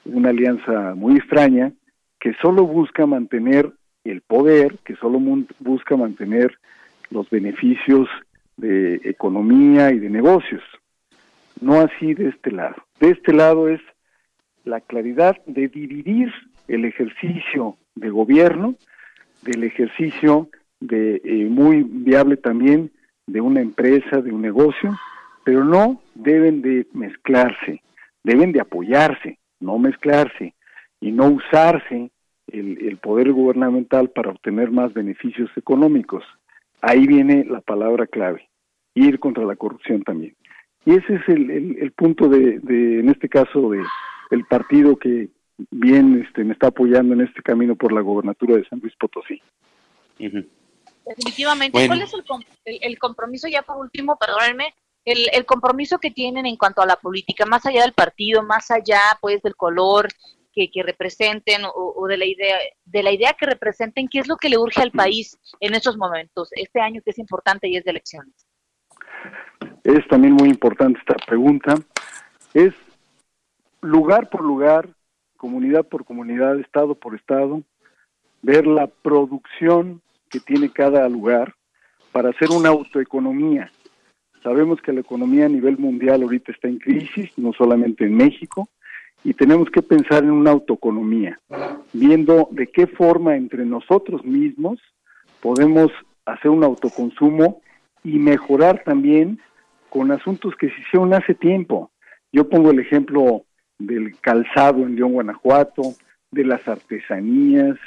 una alianza muy extraña, que solo busca mantener el poder, que solo busca mantener los beneficios de economía y de negocios. No así de este lado. De este lado es la claridad de dividir el ejercicio de gobierno del ejercicio de eh, muy viable también de una empresa, de un negocio, pero no deben de mezclarse, deben de apoyarse, no mezclarse y no usarse el, el poder gubernamental para obtener más beneficios económicos. Ahí viene la palabra clave, ir contra la corrupción también. Y ese es el, el, el punto de, de, en este caso, de el partido que bien este, me está apoyando en este camino por la gobernatura de San Luis Potosí. Definitivamente. Bueno. ¿Cuál es el, el, el, compromiso, ya por último, perdónenme, el, el, compromiso que tienen en cuanto a la política, más allá del partido, más allá pues del color que, que representen o, o, de la idea de la idea que representen, qué es lo que le urge al país en estos momentos, este año que es importante y es de elecciones? Es también muy importante esta pregunta. Es lugar por lugar, comunidad por comunidad, estado por estado, ver la producción que tiene cada lugar para hacer una autoeconomía. Sabemos que la economía a nivel mundial ahorita está en crisis, no solamente en México, y tenemos que pensar en una autoeconomía, viendo de qué forma entre nosotros mismos podemos hacer un autoconsumo y mejorar también con asuntos que se hicieron hace tiempo. Yo pongo el ejemplo del calzado en León, Guanajuato, de las artesanías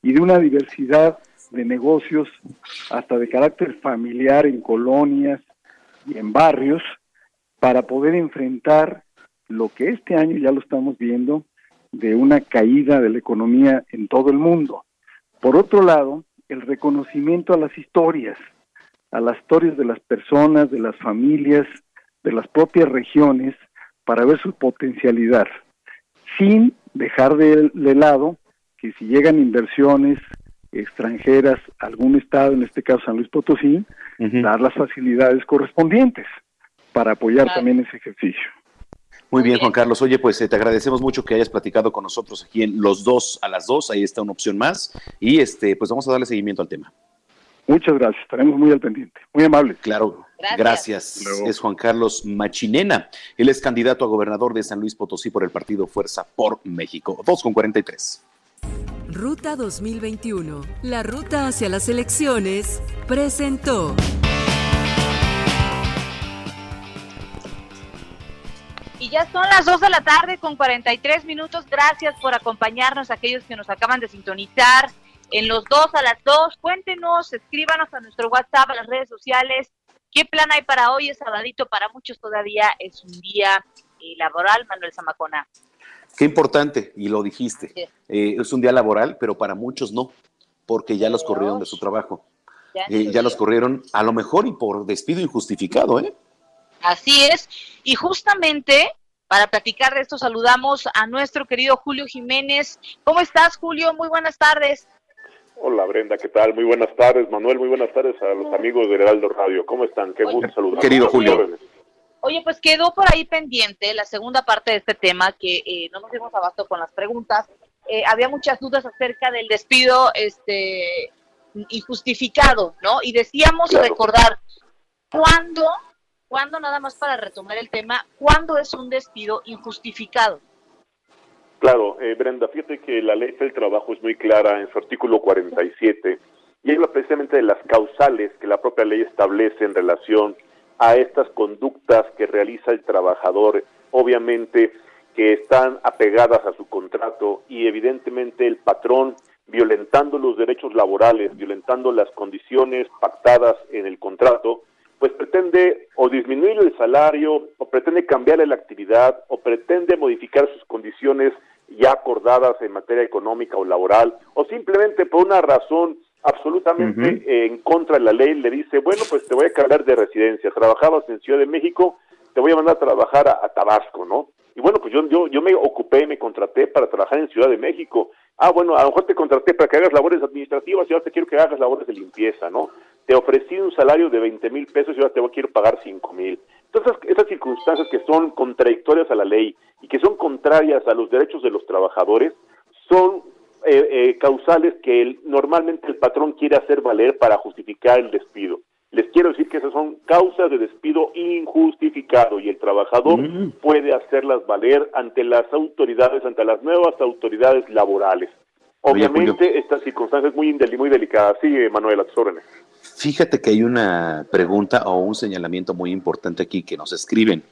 y de una diversidad de negocios hasta de carácter familiar en colonias y en barrios para poder enfrentar lo que este año ya lo estamos viendo de una caída de la economía en todo el mundo. Por otro lado, el reconocimiento a las historias, a las historias de las personas, de las familias, de las propias regiones, para ver su potencialidad, sin dejar de, de lado que si llegan inversiones extranjeras a algún estado, en este caso San Luis Potosí, uh -huh. dar las facilidades correspondientes para apoyar claro. también ese ejercicio. Muy bien, Juan Carlos. Oye, pues eh, te agradecemos mucho que hayas platicado con nosotros aquí en Los Dos a las Dos. Ahí está una opción más. Y este, pues vamos a darle seguimiento al tema. Muchas gracias. Estaremos muy al pendiente. Muy amables. Claro. Gracias. gracias. Es Juan Carlos Machinena. Él es candidato a gobernador de San Luis Potosí por el partido Fuerza por México. 2 con 43. Ruta 2021. La ruta hacia las elecciones presentó. Y ya son las 2 de la tarde con 43 minutos. Gracias por acompañarnos, aquellos que nos acaban de sintonizar en los dos a las 2. Cuéntenos, escríbanos a nuestro WhatsApp, a las redes sociales. ¿Qué plan hay para hoy? Es sabadito, para muchos todavía es un día eh, laboral, Manuel Zamacona. Qué importante, y lo dijiste. Eh, es un día laboral, pero para muchos no, porque ya los corrieron de su trabajo. Ya, eh, ya los corrieron, a lo mejor y por despido injustificado, ¿eh? Así es. Y justamente para platicar de esto saludamos a nuestro querido Julio Jiménez. ¿Cómo estás, Julio? Muy buenas tardes. Hola Brenda, ¿qué tal? Muy buenas tardes, Manuel, muy buenas tardes a los amigos de Heraldo Radio. ¿Cómo están? Qué gusto saludar. Querido Julio. Oye, pues quedó por ahí pendiente la segunda parte de este tema, que eh, no nos dimos abasto con las preguntas. Eh, había muchas dudas acerca del despido este, injustificado, ¿no? Y decíamos Claro. recordar cuándo, cuándo nada más para retomar el tema, cuándo es un despido injustificado. Claro, eh, Brenda, fíjate que la ley del trabajo es muy clara en su artículo 47 y habla precisamente de las causales que la propia ley establece en relación a estas conductas que realiza el trabajador, obviamente que están apegadas a su contrato y evidentemente el patrón violentando los derechos laborales, violentando las condiciones pactadas en el contrato, pues pretende o disminuir el salario, o pretende cambiarle la actividad, o pretende modificar sus condiciones ya acordadas en materia económica o laboral, o simplemente por una razón absolutamente eh, en contra de la ley le dice, bueno, pues te voy a cambiar de residencia, trabajabas en Ciudad de México, te voy a mandar a trabajar a, a Tabasco, ¿no? Y bueno, pues yo, yo, yo me ocupé, me contraté para trabajar en Ciudad de México. Ah, bueno, a lo mejor te contraté para que hagas labores administrativas y ahora te quiero que hagas labores de limpieza, ¿no? Te ofrecí un salario de 20 mil pesos y ahora te voy a quiero pagar 5 mil. Entonces, esas circunstancias que son contradictorias a la ley y que son contrarias a los derechos de los trabajadores son eh, eh, causales que el- normalmente el patrón quiere hacer valer para justificar el despido. Les quiero decir que esas son causas de despido injustificado y el trabajador puede hacerlas valer ante las autoridades, ante las nuevas autoridades laborales. Oye, Obviamente, estas circunstancias muy, muy delicadas. Sí, Manuel, a tus órdenes. Fíjate que hay una pregunta o un señalamiento muy importante aquí que nos escriben.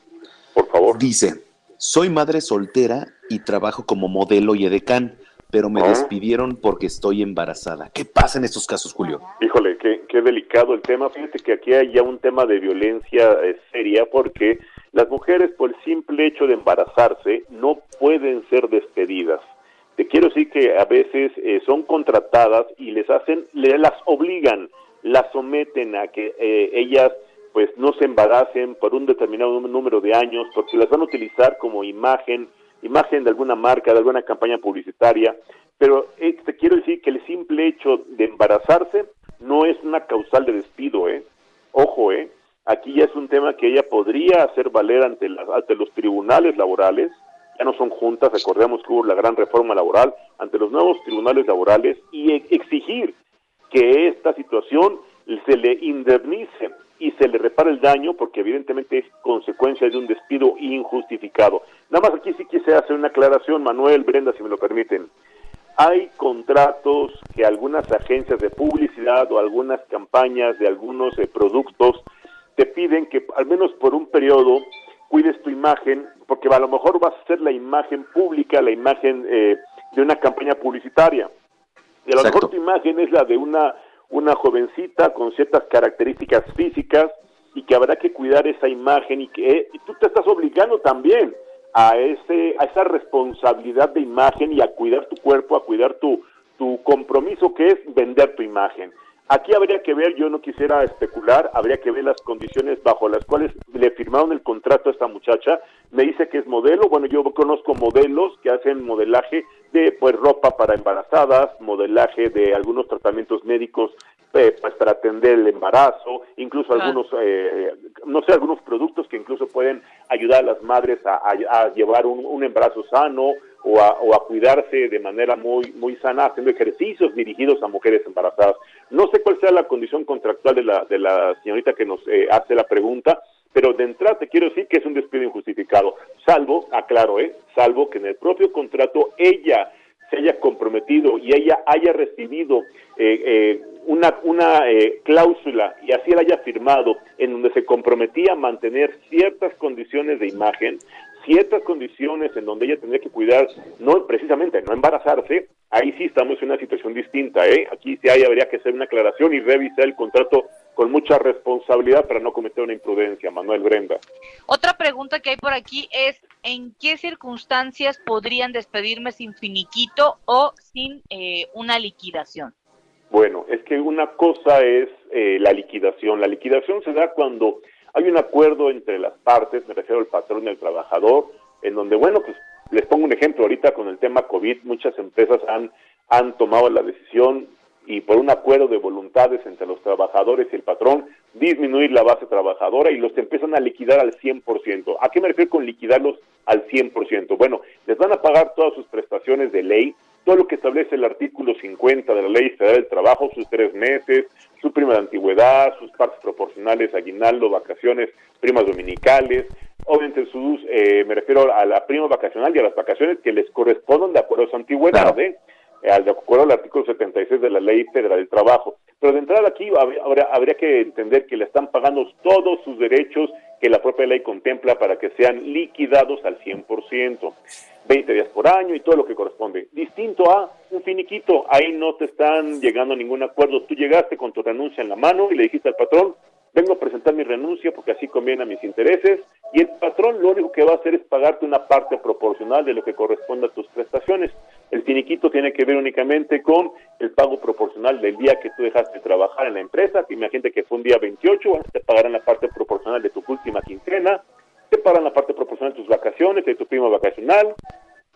Por favor. Dice, soy madre soltera y trabajo como modelo y edecán, pero me Ah. despidieron porque estoy embarazada. ¿Qué pasa en estos casos, Julio? Híjole, qué, qué delicado el tema. Fíjate que aquí hay ya un tema de violencia eh, seria porque las mujeres por el simple hecho de embarazarse no pueden ser despedidas. Te quiero decir que a veces eh, son contratadas y les hacen, le, las obligan, las someten a que eh, ellas pues no se embaracen por un determinado nú- número de años porque las van a utilizar como imagen, imagen de alguna marca, de alguna campaña publicitaria. Pero eh, te quiero decir que el simple hecho de embarazarse no es una causal de despido, ¿eh? Ojo, ¿eh? Aquí ya es un tema que ella podría hacer valer ante, las, ante los tribunales laborales, ya no son juntas, recordemos que hubo la gran reforma laboral, ante los nuevos tribunales laborales y e- exigir que esta situación se le indemnice y se le repare el daño porque evidentemente es consecuencia de un despido injustificado. Nada más aquí sí quise hacer una aclaración, Manuel, Brenda, si me lo permiten. Hay contratos que algunas agencias de publicidad o algunas campañas de algunos eh, productos te piden que al menos por un periodo cuides tu imagen, porque a lo mejor vas a ser la imagen pública, la imagen eh, de una campaña publicitaria. Y a lo mejor tu imagen es la de una, una jovencita con ciertas características físicas y que habrá que cuidar esa imagen y que y tú te estás obligando también a ese a esa responsabilidad de imagen y a cuidar tu cuerpo, a cuidar tu tu compromiso que es vender tu imagen. Aquí habría que ver, yo no quisiera especular, habría que ver las condiciones bajo las cuales le firmaron el contrato a esta muchacha. Me dice que es modelo, bueno, yo conozco modelos que hacen modelaje de pues ropa para embarazadas, modelaje de algunos tratamientos médicos eh, pues para atender el embarazo, incluso Claro. algunos, eh, no sé, algunos productos que incluso pueden ayudar a las madres a, a- a llevar un, un embarazo sano o a, o a cuidarse de manera muy, muy sana haciendo ejercicios dirigidos a mujeres embarazadas. No sé cuál sea la condición contractual de la, de la señorita que nos eh, hace la pregunta, pero de entrada te quiero decir que es un despido injustificado, salvo, aclaro, ¿eh? salvo que en el propio contrato ella se haya comprometido y ella haya recibido eh, eh, una, una eh, cláusula y así la haya firmado en donde se comprometía a mantener ciertas condiciones de imagen, ciertas condiciones en donde ella tendría que cuidar, no precisamente no embarazarse, ahí sí estamos en una situación distinta, ¿eh? Aquí sí hay, habría que hacer una aclaración y revisar el contrato con mucha responsabilidad para no cometer una imprudencia, Manuel Brenda. Otra pregunta que hay por aquí es, ¿en qué circunstancias podrían despedirme sin finiquito o sin eh, una liquidación? Bueno, es que una cosa es eh, la liquidación. La liquidación se da cuando hay un acuerdo entre las partes, me refiero al patrón y al trabajador, en donde, bueno, pues les pongo un ejemplo ahorita con el tema COVID, muchas empresas han, han tomado la decisión y por un acuerdo de voluntades entre los trabajadores y el patrón, disminuir la base trabajadora y los empiezan a liquidar al 100%. ¿A qué me refiero con liquidarlos al 100%? Bueno, les van a pagar todas sus prestaciones de ley, todo lo que establece el artículo 50 de la Ley Federal del Trabajo, sus tres meses, su prima de antigüedad, sus partes proporcionales, aguinaldo, vacaciones, primas dominicales, obviamente sus, eh, me refiero a la prima vacacional y a las vacaciones que les corresponden de acuerdo a su antigüedad, ¿eh? al de acuerdo al artículo 76 de la Ley Federal del Trabajo. Pero de entrada aquí habría, habría que entender que le están pagando todos sus derechos que la propia ley contempla para que sean liquidados al 100%, 20 días por año y todo lo que corresponde. Distinto a un finiquito, ahí no te están llegando a ningún acuerdo. Tú llegaste con tu renuncia en la mano y le dijiste al patrón, vengo a presentar mi renuncia porque así conviene a mis intereses y el patrón lo único que va a hacer es pagarte una parte proporcional de lo que corresponde a tus prestaciones. El finiquito tiene que ver únicamente con el pago proporcional del día que tú dejaste de trabajar en la empresa. Imagínate que fue un día 28, te pagarán la parte proporcional de tu última quincena, te pagarán la parte proporcional de tus vacaciones, de tu prima vacacional,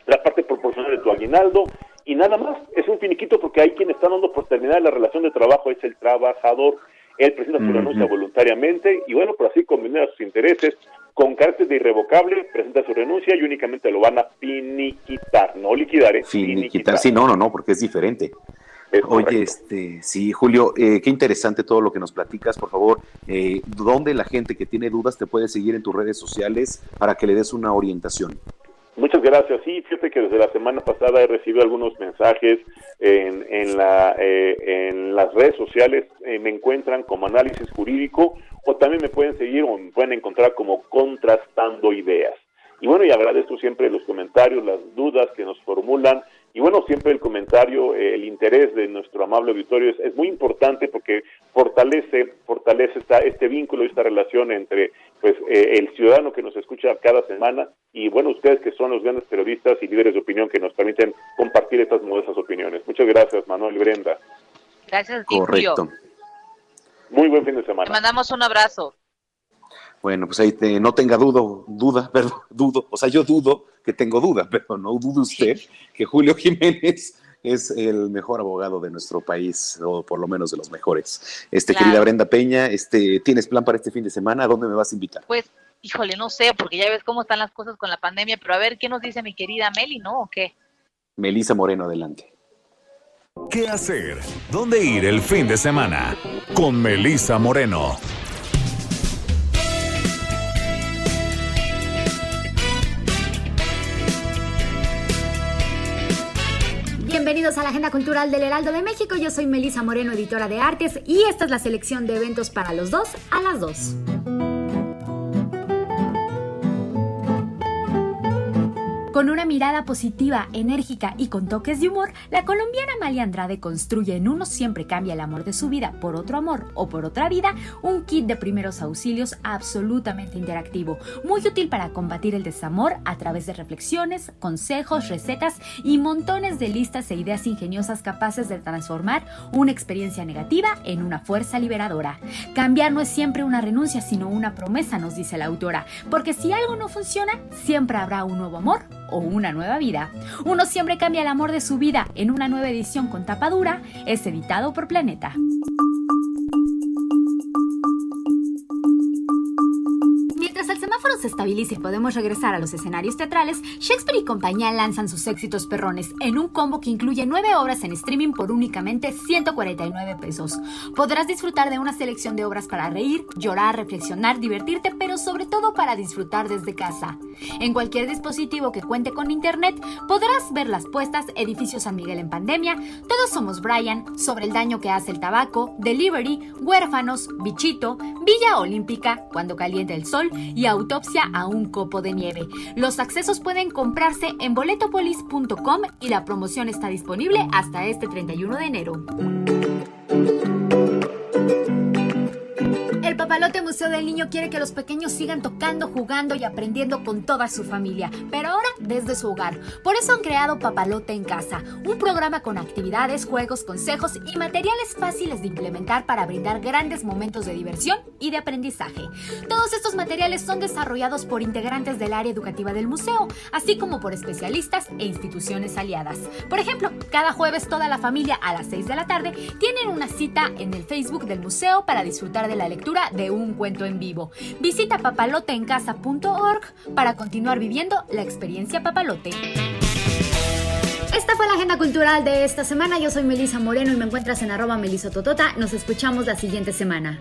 la parte proporcional de tu aguinaldo y nada más. Es un finiquito porque hay quien está dando por terminar la relación de trabajo, es el trabajador. Él presenta su renuncia voluntariamente y bueno, por así convenir a sus intereses, con carácter de irrevocable, presenta su renuncia y únicamente lo van a finiquitar, no liquidar, ¿eh? Finiquitar, sí, no, no, no, porque es diferente. Oye, este, sí, Julio, eh, qué interesante todo lo que nos platicas. Por favor, eh, ¿dónde la gente que tiene dudas te puede seguir en tus redes sociales para que le des una orientación? Muchas gracias. Sí, fíjate que desde la semana pasada he recibido algunos mensajes en, en, la, eh, en las redes sociales. Eh, me encuentran como análisis jurídico o también me pueden seguir o me pueden encontrar como contrastando ideas. Y bueno, y agradezco siempre los comentarios, las dudas que nos formulan y bueno, siempre el comentario, eh, el interés de nuestro amable auditorio es, es muy importante porque fortalece, fortalece esta, este vínculo y esta relación entre pues eh, el ciudadano que nos escucha cada semana y bueno, ustedes que son los grandes periodistas y líderes de opinión que nos permiten compartir estas modestas opiniones. Muchas gracias, Manuel y Brenda. Gracias Correcto. Muy buen fin de semana. Te mandamos un abrazo. Bueno, pues ahí te- no tenga dudo, duda, perdón, dudo, o sea, yo dudo que tengo duda, pero no dude usted que Julio Jiménez es el mejor abogado de nuestro país, o por lo menos de los mejores. Este, Claro. querida Brenda Peña, este, ¿tienes plan para este fin de semana? ¿A dónde me vas a invitar? Pues, híjole, no sé, porque ya ves cómo están las cosas con la pandemia, pero a ver, ¿qué nos dice mi querida Meli, no? ¿O qué? Melisa Moreno, adelante. ¿Qué hacer? ¿Dónde ir el fin de semana? Con Melissa Moreno. Bienvenidos a la Agenda Cultural del Heraldo de México. Yo soy Melisa Moreno, editora de artes, y esta es la selección de eventos para los dos a las dos. Con una mirada positiva, enérgica y con toques de humor, la colombiana Amalia Andrade construye en Uno Siempre Cambia el Amor de su vida por otro amor o por otra vida un kit de primeros auxilios absolutamente interactivo, muy útil para combatir el desamor a través de reflexiones, consejos, recetas y montones de listas e ideas ingeniosas capaces de transformar una experiencia negativa en una fuerza liberadora. Cambiar no es siempre una renuncia, sino una promesa, nos dice la autora, porque si algo no funciona, siempre habrá un nuevo amor o una nueva vida. Uno siempre cambia el amor de su vida en una nueva edición con tapadura, es editado por Planeta. Semáforo se estabilice y podemos regresar a los escenarios teatrales, Shakespeare y compañía lanzan sus éxitos perrones en un combo que incluye nueve obras en streaming por únicamente 149 pesos. Podrás disfrutar de una selección de obras para reír, llorar, reflexionar, divertirte, pero sobre todo para disfrutar desde casa. En cualquier dispositivo que cuente con internet, podrás ver las puestas Edificio San Miguel en pandemia, Todos somos Brian, Sobre el daño que hace el tabaco, Delivery, Huérfanos, Bichito, Villa Olímpica, Cuando calienta el sol y A un copo de nieve. Los accesos pueden comprarse en boletopolis.com y la promoción está disponible hasta este 31 de enero. El Papalote Museo del Niño quiere que los pequeños sigan tocando, jugando y aprendiendo con toda su familia, pero ahora desde su hogar. Por eso han creado Papalote en Casa, un programa con actividades, juegos, consejos y materiales fáciles de implementar para brindar grandes momentos de diversión y de aprendizaje. Todos estos materiales son desarrollados por integrantes del área educativa del museo, así como por especialistas e instituciones aliadas. Por ejemplo, cada jueves toda la familia a las 6 de la tarde tienen una cita en el Facebook del museo para disfrutar de la lectura de un cuento en vivo. Visita papaloteencasa.org para continuar viviendo la experiencia papalote. Esta fue la agenda cultural de esta semana. Yo soy Melisa Moreno y me encuentras en arroba melisototota. Nos escuchamos la siguiente semana.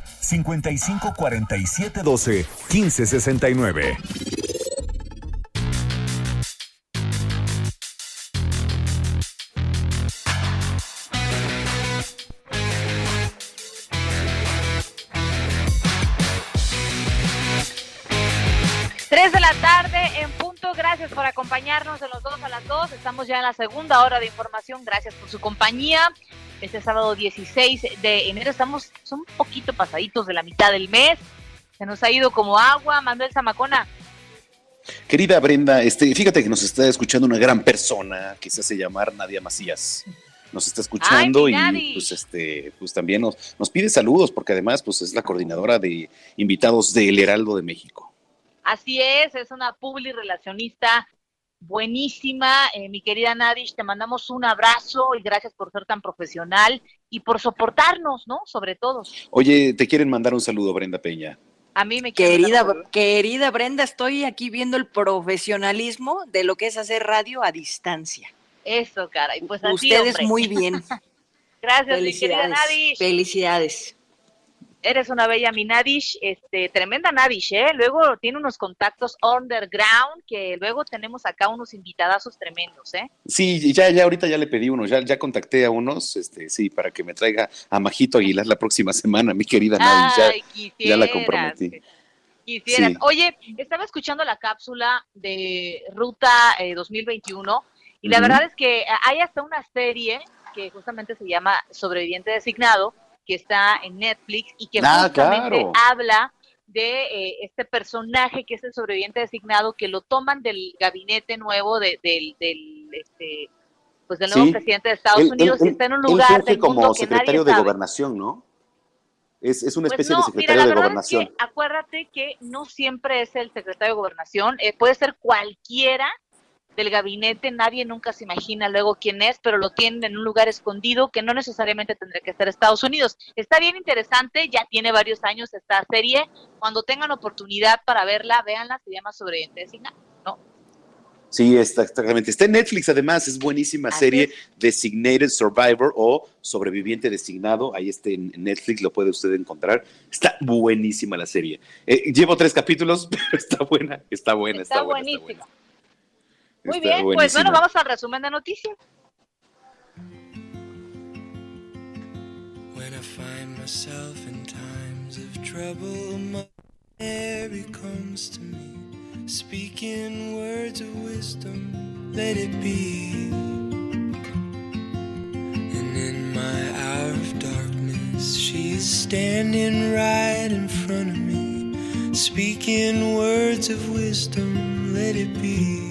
55 47 12 15 69. Tres de la tarde en punto. Gracias por acompañarnos de los dos a las dos. Estamos ya en la segunda hora de información. Gracias por su compañía. Este sábado 16 de enero estamos son un poquito pasaditos de la mitad del mes. Se nos ha ido como agua. Manuel Zamacona. Querida Brenda, este, fíjate que nos está escuchando una gran persona que se hace llamar Nadia Macías. Nos está escuchando Ay, y pues este, pues también nos, nos pide saludos porque además pues es la coordinadora de invitados del Heraldo de México. Así es, es una publi relacionista buenísima. Eh, mi querida Nadish, te mandamos un abrazo y gracias por ser tan profesional y por soportarnos, ¿no? Sobre todo. Oye, te quieren mandar un saludo, Brenda Peña. A mí me quieren Querida, querida Brenda, estoy aquí viendo el profesionalismo de lo que es hacer radio a distancia. Eso, caray. Pues así, Ustedes muy bien. Gracias, mi querida Felicidades. Nadish. Felicidades. Eres una bella mi Nadish, este, tremenda Nadish, ¿eh? Luego tiene unos contactos underground que luego tenemos acá unos invitadazos tremendos, ¿eh? Sí, ya, ya ahorita ya le pedí uno, ya, ya contacté a unos, este, sí, para que me traiga a Majito Aguilar la próxima semana, mi querida Nadia, Ay, ya, ya la comprometí. Quisieras. Sí. Oye, estaba escuchando la cápsula de Ruta eh, 2021 y la verdad es que hay hasta una serie que justamente se llama Sobreviviente Designado, que está en Netflix y que Ah, justamente claro. habla de eh, este personaje que es el sobreviviente designado, que lo toman del gabinete nuevo de- del, del, este, pues del nuevo Sí. presidente de Estados Él- Unidos él- y está en un él lugar funge del mundo como que secretario nadie de gobernación, ¿no? Es, es una Pues especie no, de mira, secretario la de gobernación. Es que acuérdate que no siempre es el secretario de gobernación, eh, puede ser cualquiera del gabinete, nadie nunca se imagina luego quién es, pero lo tienen en un lugar escondido que no necesariamente tendría que ser Estados Unidos. Está bien interesante, ya tiene varios años esta serie, cuando tengan oportunidad para verla, véanla, se llama Sobreviviente Designado, ¿no? Sí, está, exactamente. Está en Netflix, además, es buenísima Así serie Designated Survivor o Sobreviviente Designado. Ahí está en Netflix, lo puede usted encontrar. Está buenísima la serie. Eh, llevo tres capítulos, pero está buena, está buena, está, Está buena. está buenísima. buena. Muy Está bien, pues buenísima. bueno, vamos al resumen de noticias. When I find myself in times of trouble, Mary comes to me, speaking words of wisdom, let it be. And in my hour of darkness, she's standing right in front of me, speaking words of wisdom, let it be.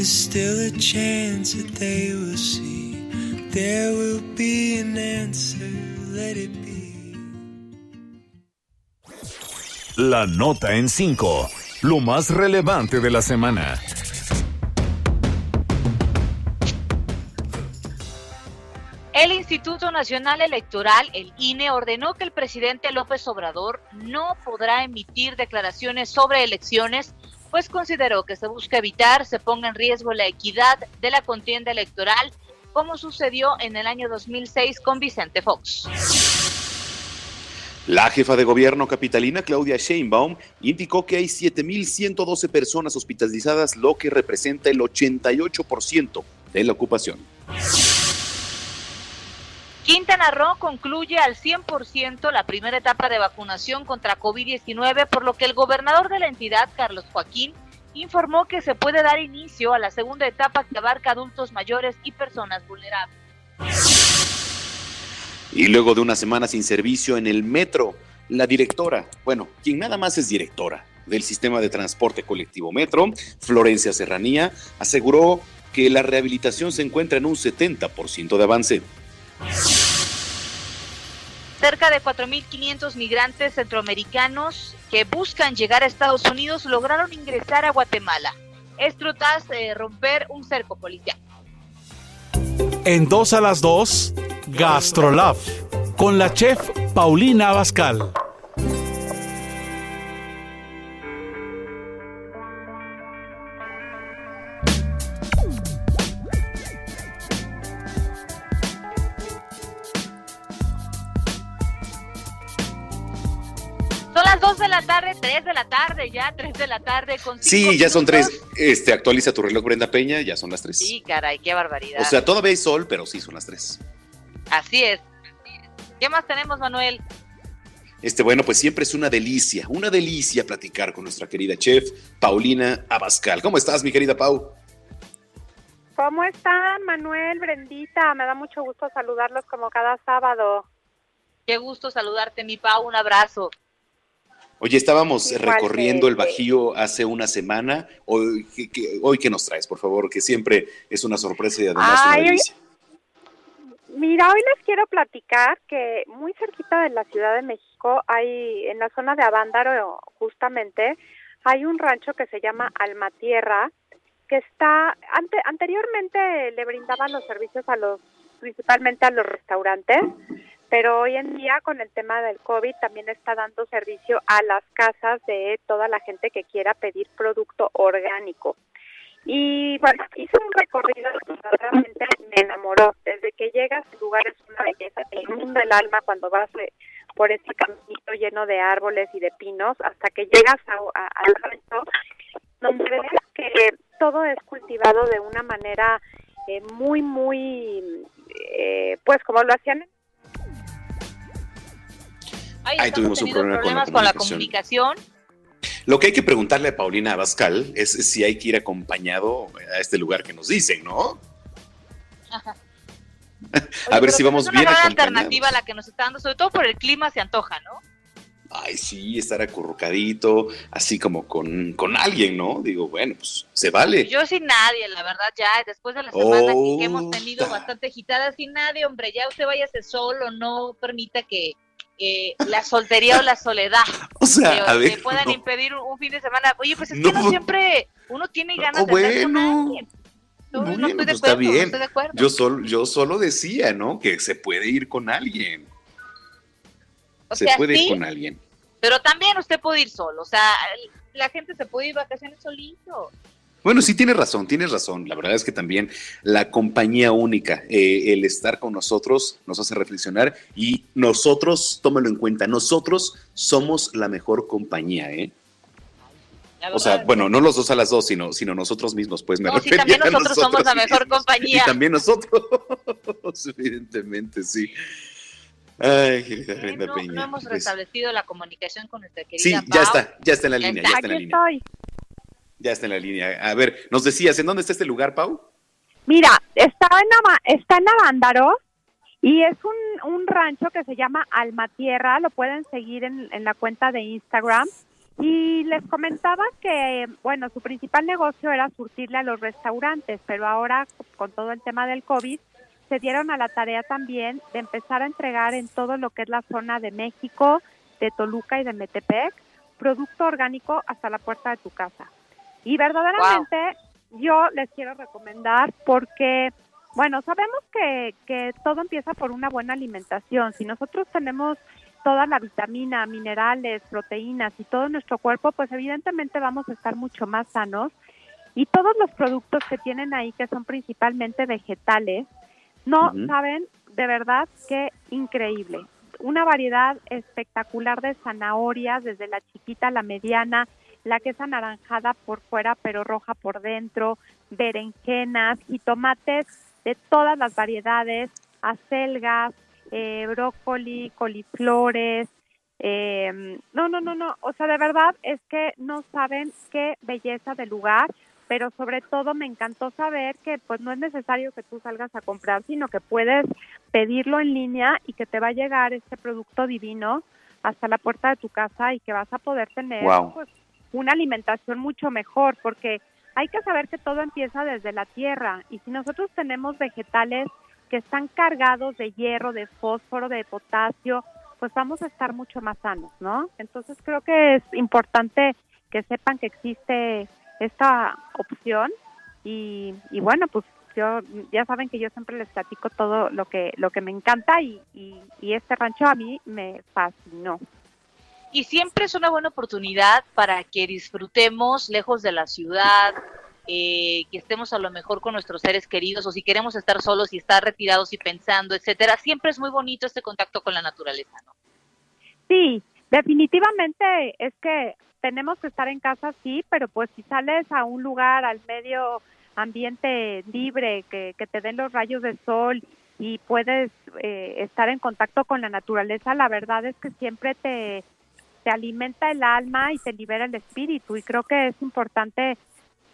is still a chance that they will see. There will be an answer, let it be. La nota en 5. Lo más relevante de la semana. El Instituto Nacional Electoral, el INE, ordenó que el presidente López Obrador no podrá emitir declaraciones sobre elecciones, pues consideró que se busca evitar se ponga en riesgo la equidad de la contienda electoral, como sucedió en el año 2006 con Vicente Fox. La jefa de gobierno capitalina, Claudia Sheinbaum, indicó que hay 7.112 personas hospitalizadas, lo que representa el 88% de la ocupación. Quintana Roo concluye al 100% la primera etapa de vacunación contra COVID-19, por lo que el gobernador de la entidad, Carlos Joaquín, informó que se puede dar inicio a la segunda etapa que abarca adultos mayores y personas vulnerables. Y luego de una semana sin servicio en el metro, la directora, bueno, quien nada más es directora del sistema de transporte colectivo Metro, Florencia Serranía, aseguró que la rehabilitación se encuentra en un 70% de avance. Cerca de 4.500 migrantes centroamericanos que buscan llegar a Estados Unidos lograron ingresar a Guatemala. Esto tras eh, romper un cerco policial. En dos a las dos, Gastrolab, con la chef Paulina Abascal. 2 de la tarde, 3 de la tarde ya, 3 de la tarde con cinco Sí, ya son minutos. tres. Este, actualiza tu reloj, Brenda Peña, ya son las tres. Sí, caray, qué barbaridad. O sea, todavía hay sol, pero sí son las tres. Así es. ¿Qué más tenemos, Manuel? Este, bueno, pues siempre es una delicia, una delicia platicar con nuestra querida chef Paulina Abascal. ¿Cómo estás, mi querida Pau? ¿Cómo están, Manuel, Brendita? Me da mucho gusto saludarlos como cada sábado. Qué gusto saludarte, mi Pau, un abrazo. Oye, estábamos Igual recorriendo el Bajío hace una semana. Hoy, ¿qué, qué- hoy, ¿qué nos traes, por favor? Que siempre es una sorpresa y además una Ay, delicia. Mira, hoy les quiero platicar que muy cerquita de la Ciudad de México hay, en la zona de Avándaro, justamente, hay un rancho que se llama Almatierra, que está, ante, anteriormente le brindaban los servicios a los, principalmente a los restaurantes, pero hoy en día con el tema del COVID también está dando servicio a las casas de toda la gente que quiera pedir producto orgánico. Y bueno, hice un recorrido que verdaderamente me enamoró. Desde que llegas, el lugar es una belleza, te inunda el alma cuando vas eh, por este caminito lleno de árboles y de pinos, hasta que llegas a- a- al rancho, donde ves que todo es cultivado de una manera eh, muy, muy, eh, pues como lo hacían Ahí tuvimos un problema con la problemas con la comunicación. comunicación. Lo que hay que preguntarle a Paulina Abascal es si hay que ir acompañado a este lugar que nos dicen, ¿no? Ajá. A ver si pues vamos es una bien gran acompañados. alternativa la que nos está dando, sobre todo por el clima se antoja, ¿no? Ay, sí, estar acurrucadito, así como con, con alguien, ¿no? Digo, bueno, pues se vale. Yo sin nadie, la verdad, ya después de la semana que- que hemos tenido bastante agitada, sin nadie, hombre, ya usted váyase solo, no permita que eh, la soltería o la soledad O sea, le, a ver, le puedan no. impedir un, un fin de semana. Oye, pues es No. que no siempre uno tiene ganas Oh, de estar con bueno. alguien. No, no Bueno, estoy de pues está acuerdo, no bien. estoy de acuerdo. Yo solo, yo solo decía, ¿no? Que se puede ir con alguien. O se sea, puede sí, ir con alguien. pero también usted puede ir solo, o sea, la gente se puede ir vacaciones solito. Bueno, sí tienes razón, tienes razón. La verdad es que también la compañía única, eh, el estar con nosotros nos hace reflexionar y nosotros, tómalo en cuenta, nosotros somos la mejor compañía, ¿eh? O sea, bueno, no los dos a las dos, sino, sino nosotros mismos, pues me No, sí, refería también nosotros somos la mejor compañía. Y también nosotros, evidentemente, sí. Ay, querida Brenda no, Peña, no hemos pues, restablecido la comunicación con nuestra querida Sí, Pau. ya está, ya está en la línea, ya está en la Aquí línea. estoy. Ya está en la línea. A ver, nos decías, ¿en dónde está este lugar, Pau? Mira, está en, está en Avándaro y es un, un rancho que se llama Almatierra, lo pueden seguir en, en la cuenta de Instagram. Y les comentaba que, bueno, su principal negocio era surtirle a los restaurantes, pero ahora con todo el tema del COVID se dieron a la tarea también de empezar a entregar en todo lo que es la zona de México, de Toluca y de Metepec, producto orgánico hasta la puerta de tu casa. Y verdaderamente yo les quiero recomendar porque, bueno, sabemos que, que todo empieza por una buena alimentación. Si nosotros tenemos toda la vitamina, minerales, proteínas y todo nuestro cuerpo, pues evidentemente vamos a estar mucho más sanos. Y todos los productos que tienen ahí, que son principalmente vegetales, no saben de verdad qué increíble. Una variedad espectacular de zanahorias, desde la chiquita a la mediana, la que es anaranjada por fuera pero roja por dentro, berenjenas y tomates de todas las variedades, acelgas, eh, brócoli, coliflores. eh, no, no, no, no. O sea, de verdad es que no saben qué belleza de lugar, pero sobre todo me encantó saber que pues no es necesario que tú salgas a comprar, sino que puedes pedirlo en línea y que te va a llegar este producto divino hasta la puerta de tu casa y que vas a poder tener pues, una alimentación mucho mejor, porque hay que saber que todo empieza desde la tierra y si nosotros tenemos vegetales que están cargados de hierro, de fósforo, de potasio, pues vamos a estar mucho más sanos, ¿no? Entonces creo que es importante que sepan que existe esta opción y, y bueno, pues yo ya saben que yo siempre les platico todo lo que lo que me encanta y, y, y este rancho a mí me fascinó. Y siempre es una buena oportunidad para que disfrutemos lejos de la ciudad, eh, que estemos a lo mejor con nuestros seres queridos o si queremos estar solos y estar retirados y pensando, etcétera. Siempre es muy bonito este contacto con la naturaleza, ¿no? Sí, definitivamente es que tenemos que estar en casa, sí, pero pues si sales a un lugar, al medio ambiente libre, que, te den los rayos de sol y puedes eh, estar en contacto con la naturaleza, la verdad es que siempre te, te alimenta el alma y te libera el espíritu y creo que es importante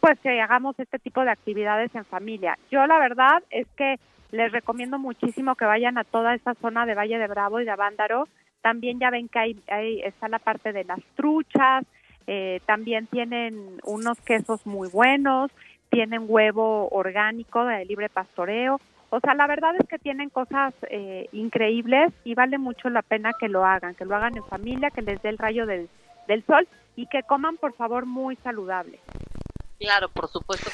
pues que hagamos este tipo de actividades en familia. Yo la verdad es que les recomiendo muchísimo que vayan a toda esta zona de Valle de Bravo y de Avándaro. También ya ven que ahí, ahí está la parte de las truchas, eh, también tienen unos quesos muy buenos, tienen huevo orgánico de libre pastoreo. O sea, la verdad es que tienen cosas eh, increíbles y vale mucho la pena que lo hagan, que lo hagan en familia, que les dé el rayo del, del sol y que coman, por favor, muy saludable. Claro, por supuesto.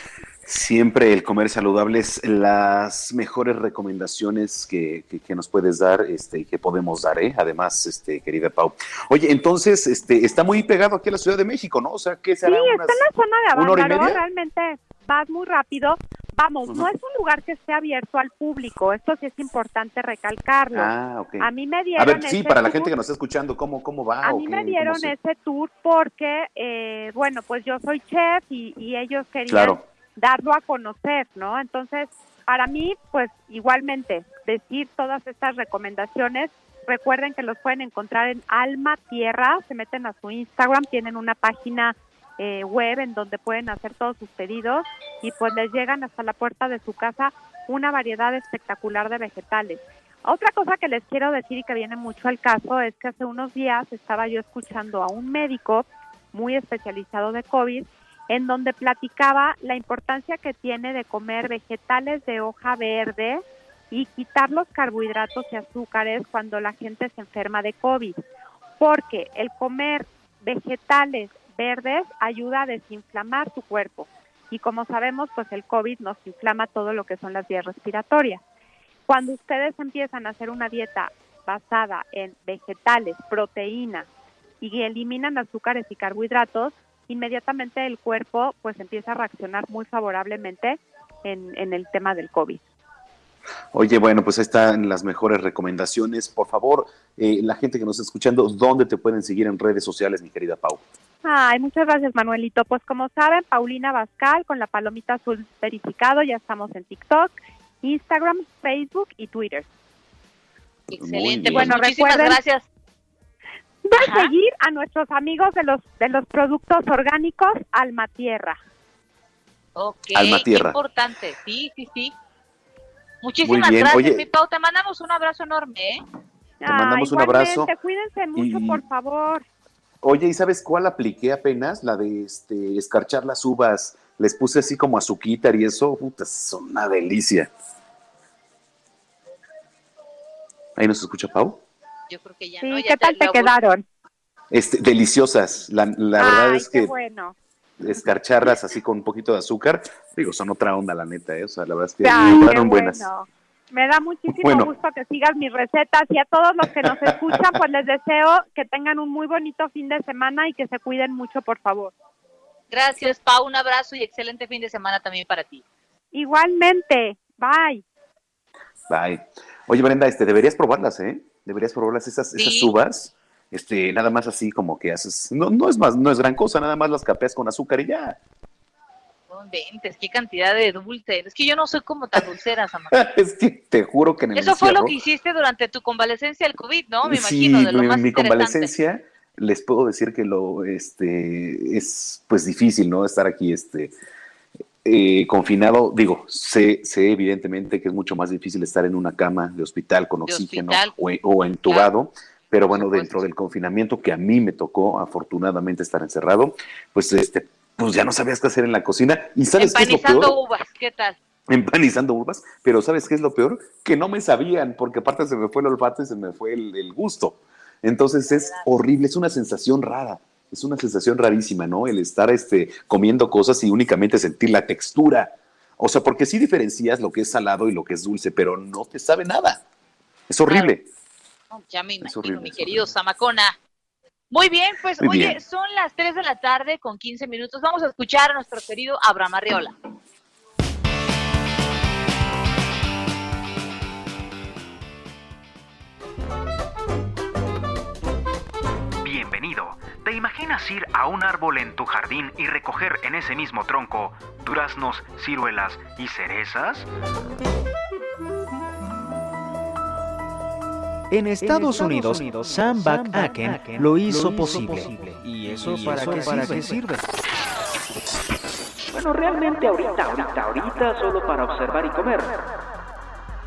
Siempre el comer saludable es las mejores recomendaciones que, que- que nos puedes dar este, y que podemos dar, ¿eh? Además, este, querida Pau. Oye, entonces, este, está muy pegado aquí a la Ciudad de México, ¿no? O sea, ¿qué Sí, será? está unas- en la zona de ¿una hora y Avándaro, media? realmente vas muy rápido. Vamos, no es un lugar que esté abierto al público, esto sí es importante recalcarlo. Ah, ok. A mí me A dieron ver, sí, ese para la gente que nos está escuchando, ¿cómo, cómo va? A mí qué? me ¿Cómo dieron se- ese tour porque, eh, bueno, pues yo soy chef y, y ellos querían Claro. darlo a conocer, ¿no? Entonces, para mí, pues igualmente, decir todas estas recomendaciones, recuerden que los pueden encontrar en Alma Tierra, se meten a su Instagram, tienen una página eh, web en donde pueden hacer todos sus pedidos y pues les llegan hasta la puerta de su casa una variedad espectacular de vegetales. Otra cosa que les quiero decir y que viene mucho al caso es que hace unos días estaba yo escuchando a un médico muy especializado de COVID en donde platicaba la importancia que tiene de comer vegetales de hoja verde y quitar los carbohidratos y azúcares cuando la gente se enferma de COVID, porque el comer vegetales verdes ayuda a desinflamar tu cuerpo y como sabemos, pues el COVID nos inflama todo lo que son las vías respiratorias. Cuando ustedes empiezan a hacer una dieta basada en vegetales, proteínas y eliminan azúcares y carbohidratos, inmediatamente el cuerpo pues empieza a reaccionar muy favorablemente en, en el tema del COVID. Oye, bueno, pues ahí están las mejores recomendaciones. Por favor, eh, la gente que nos está escuchando, ¿dónde te pueden seguir en redes sociales, mi querida Pau? Ay, muchas gracias Manuelito. Pues como saben, Paulina Bascal con la palomita azul verificado, ya estamos en TikTok, Instagram, Facebook y Twitter. Excelente, pues Bueno, muchísimas recuerden- gracias. De seguir a nuestros amigos de los de los productos orgánicos Alma Tierra. Ok, Alma qué Tierra. importante. Sí, sí, sí. Muchísimas bien, gracias, oye. mi Pau. Te mandamos un abrazo enorme, ¿eh? Te mandamos un abrazo. Cuídense mucho, Y- por favor. Oye, ¿y sabes cuál apliqué apenas? La de este, escarchar las uvas. Les puse así como azuquitar y eso, puta, son una delicia. ¿Ahí nos escucha Pau? Yo creo que ya Sí, no. ya ¿qué tal te quedaron? Este, deliciosas. La, la verdad es qué que bueno. escarcharlas así con un poquito de azúcar, digo, son otra onda, la neta, ¿eh? O sea, la verdad es que Ay, me quedaron buenas. bueno. Me da muchísimo Bueno. gusto que sigas mis recetas y a todos los que nos escuchan, pues les deseo que tengan un muy bonito fin de semana y que se cuiden mucho, por favor. Gracias, Pau. Un abrazo y excelente fin de semana también para ti. Igualmente. Bye. Bye. Oye, Brenda, este, deberías probarlas, ¿eh? Deberías probarlas esas, esas Sí. uvas. Este, nada más así como que haces, no, no es más, no es gran cosa, nada más las capeas con azúcar y ya. Inventes, qué cantidad de dulce. Es que yo no soy como tan dulcera, Samantha. es que te juro que en el Eso fue lo que hiciste durante tu convalecencia del COVID, ¿no? Me Sí, imagino, de lo mi, más mi interesante. convalecencia, les puedo decir que lo, este, es pues difícil, ¿no? Estar aquí, este, eh, confinado. Digo, sé, sé evidentemente que es mucho más difícil estar en una cama de hospital con De oxígeno hospital. o, o entubado. Pero bueno, dentro del confinamiento que a mí me tocó, afortunadamente, estar encerrado, pues este, pues ya no sabías qué hacer en la cocina. ¿Y sabes qué es lo peor? Empanizando uvas, ¿qué tal? empanizando uvas, pero ¿sabes qué es lo peor? Que no me sabían, porque aparte se me fue el olfato y se me fue el, el gusto. Entonces es horrible, es una sensación rara, es una sensación rarísima, ¿no? El estar este, comiendo cosas y únicamente sentir la textura. O sea, porque sí diferencias lo que es salado y lo que es dulce, pero no te sabe nada. Es horrible. Ya me imagino, mi querido Zamacona. Muy bien, pues Muy oye, bien. son las 3 de la tarde con 15 minutos. Vamos a escuchar a nuestro querido Abraham Arriola. Bienvenido. ¿Te imaginas ir a un árbol en tu jardín y recoger en ese mismo tronco duraznos, ciruelas y cerezas? En Estados, Unidos, Sam Back-Aken lo hizo posible. ¿Y eso para, qué, sirve? Bueno, realmente ahorita, ahorita, ahorita solo para observar y comer.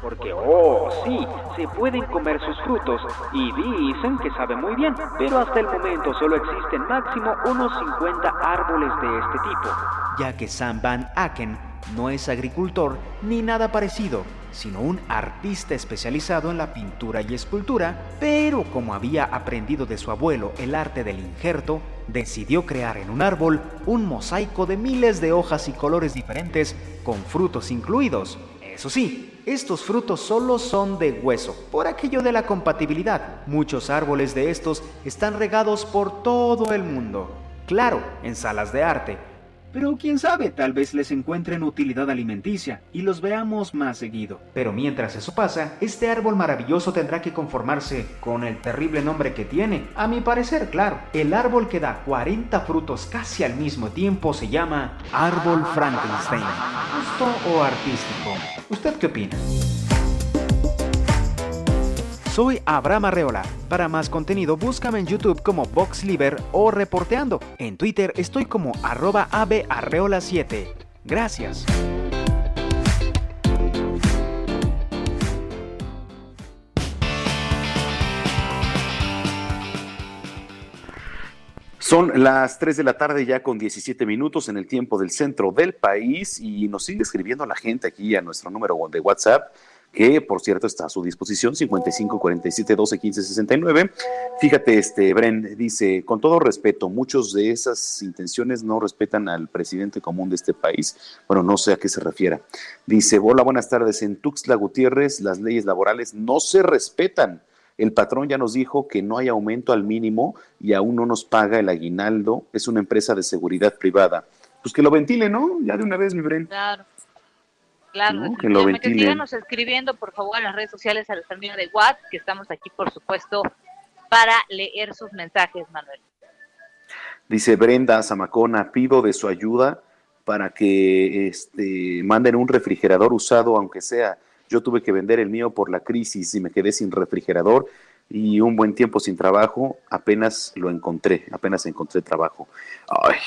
Porque, oh, sí, se pueden comer sus frutos y dicen que sabe muy bien, pero hasta el momento solo existen máximo unos 50 árboles de este tipo. Ya que Sam Van Aken no es agricultor ni nada parecido, sino un artista especializado en la pintura y escultura, pero como había aprendido de su abuelo el arte del injerto, decidió crear en un árbol un mosaico de miles de hojas y colores diferentes con frutos incluidos. Eso sí, estos frutos solo son de hueso, por aquello de la compatibilidad. Muchos árboles de estos están regados por todo el mundo. Claro, en salas de arte. Pero quién sabe, tal vez les encuentren utilidad alimenticia y los veamos más seguido. Pero mientras eso pasa, este árbol maravilloso tendrá que conformarse con el terrible nombre que tiene. A mi parecer, claro, el árbol que da 40 frutos casi al mismo tiempo se llama Árbol Frankenstein. ¿Justo o artístico? ¿Usted qué opina? Soy Abraham Arreola. Para más contenido, búscame en YouTube como VoxLiber o Reporteando. En Twitter estoy como arroba abearreola7. Gracias. Son las 3 de la tarde ya con 17 minutos en el tiempo del centro del país y nos sigue escribiendo la gente aquí a nuestro número de WhatsApp que por cierto está a su disposición 55 47 12 15 69. Fíjate, este Bren dice, con todo respeto, muchos de esas intenciones no respetan al presidente común de este país. Bueno, no sé a qué se refiera. Dice, hola, buenas tardes. En Tuxtla Gutiérrez las leyes laborales no se respetan. El patrón ya nos dijo que no hay aumento al mínimo y aún no nos paga el aguinaldo. Es una empresa de seguridad privada. Pues que lo ventile, ¿no? Ya de una vez, mi Bren. Claro. Claro, No, que lo ventilen. síganos escribiendo, por favor, en las redes sociales a la termina de WhatsApp, que estamos aquí, por supuesto, para leer sus mensajes, Manuel. Dice Brenda Zamacona, pido de su ayuda para que este, manden un refrigerador usado, aunque sea. Yo tuve que vender el mío por la crisis y me quedé sin refrigerador y un buen tiempo sin trabajo. Apenas lo encontré, apenas encontré trabajo. Ay,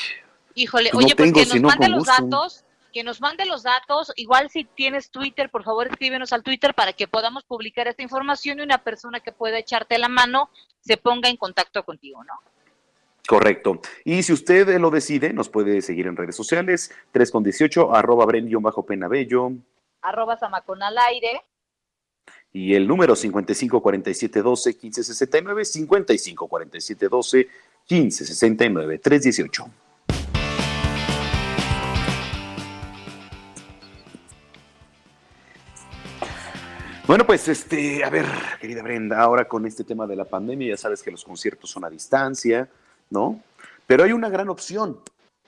Híjole, Pues no oye, pues tengo, que nos no, con los datos, que nos mande los datos. Igual si tienes Twitter, por favor, escríbenos al Twitter para que podamos publicar esta información y una persona que pueda echarte la mano se ponga en contacto contigo, ¿no? correcto. Y si usted lo decide, nos puede seguir en redes sociales, 3 con 18, arroba Bren-Penabello. Arroba Zamacón al aire. Y el número 55 47 12 15 69, 55 47 12 1569 318. Bueno, pues este, a ver, querida Brenda, ahora con este tema de la pandemia, ya sabes que los conciertos son a distancia, ¿no? Pero hay una gran opción,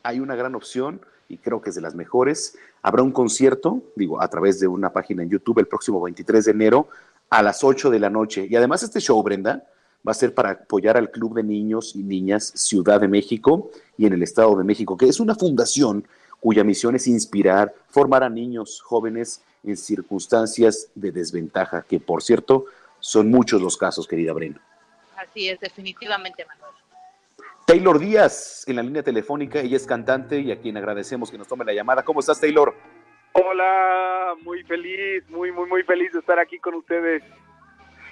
hay una gran opción y creo que es de las mejores. Habrá un concierto, digo, a través de una página en YouTube el próximo 23 de enero a las 8 de la noche. Y además este show, Brenda, va a ser para apoyar al Club de Niños y Niñas Ciudad de México y en el Estado de México, que es una fundación cuya misión es inspirar, formar a niños jóvenes en circunstancias de desventaja, que por cierto son muchos los casos, querida Brenda. Así es, definitivamente, Manuel. Taylor Díaz en la línea telefónica, ella es cantante y a quien agradecemos que nos tome la llamada. ¿Cómo estás, Taylor? Hola, muy feliz, muy, muy, muy feliz de estar aquí con ustedes.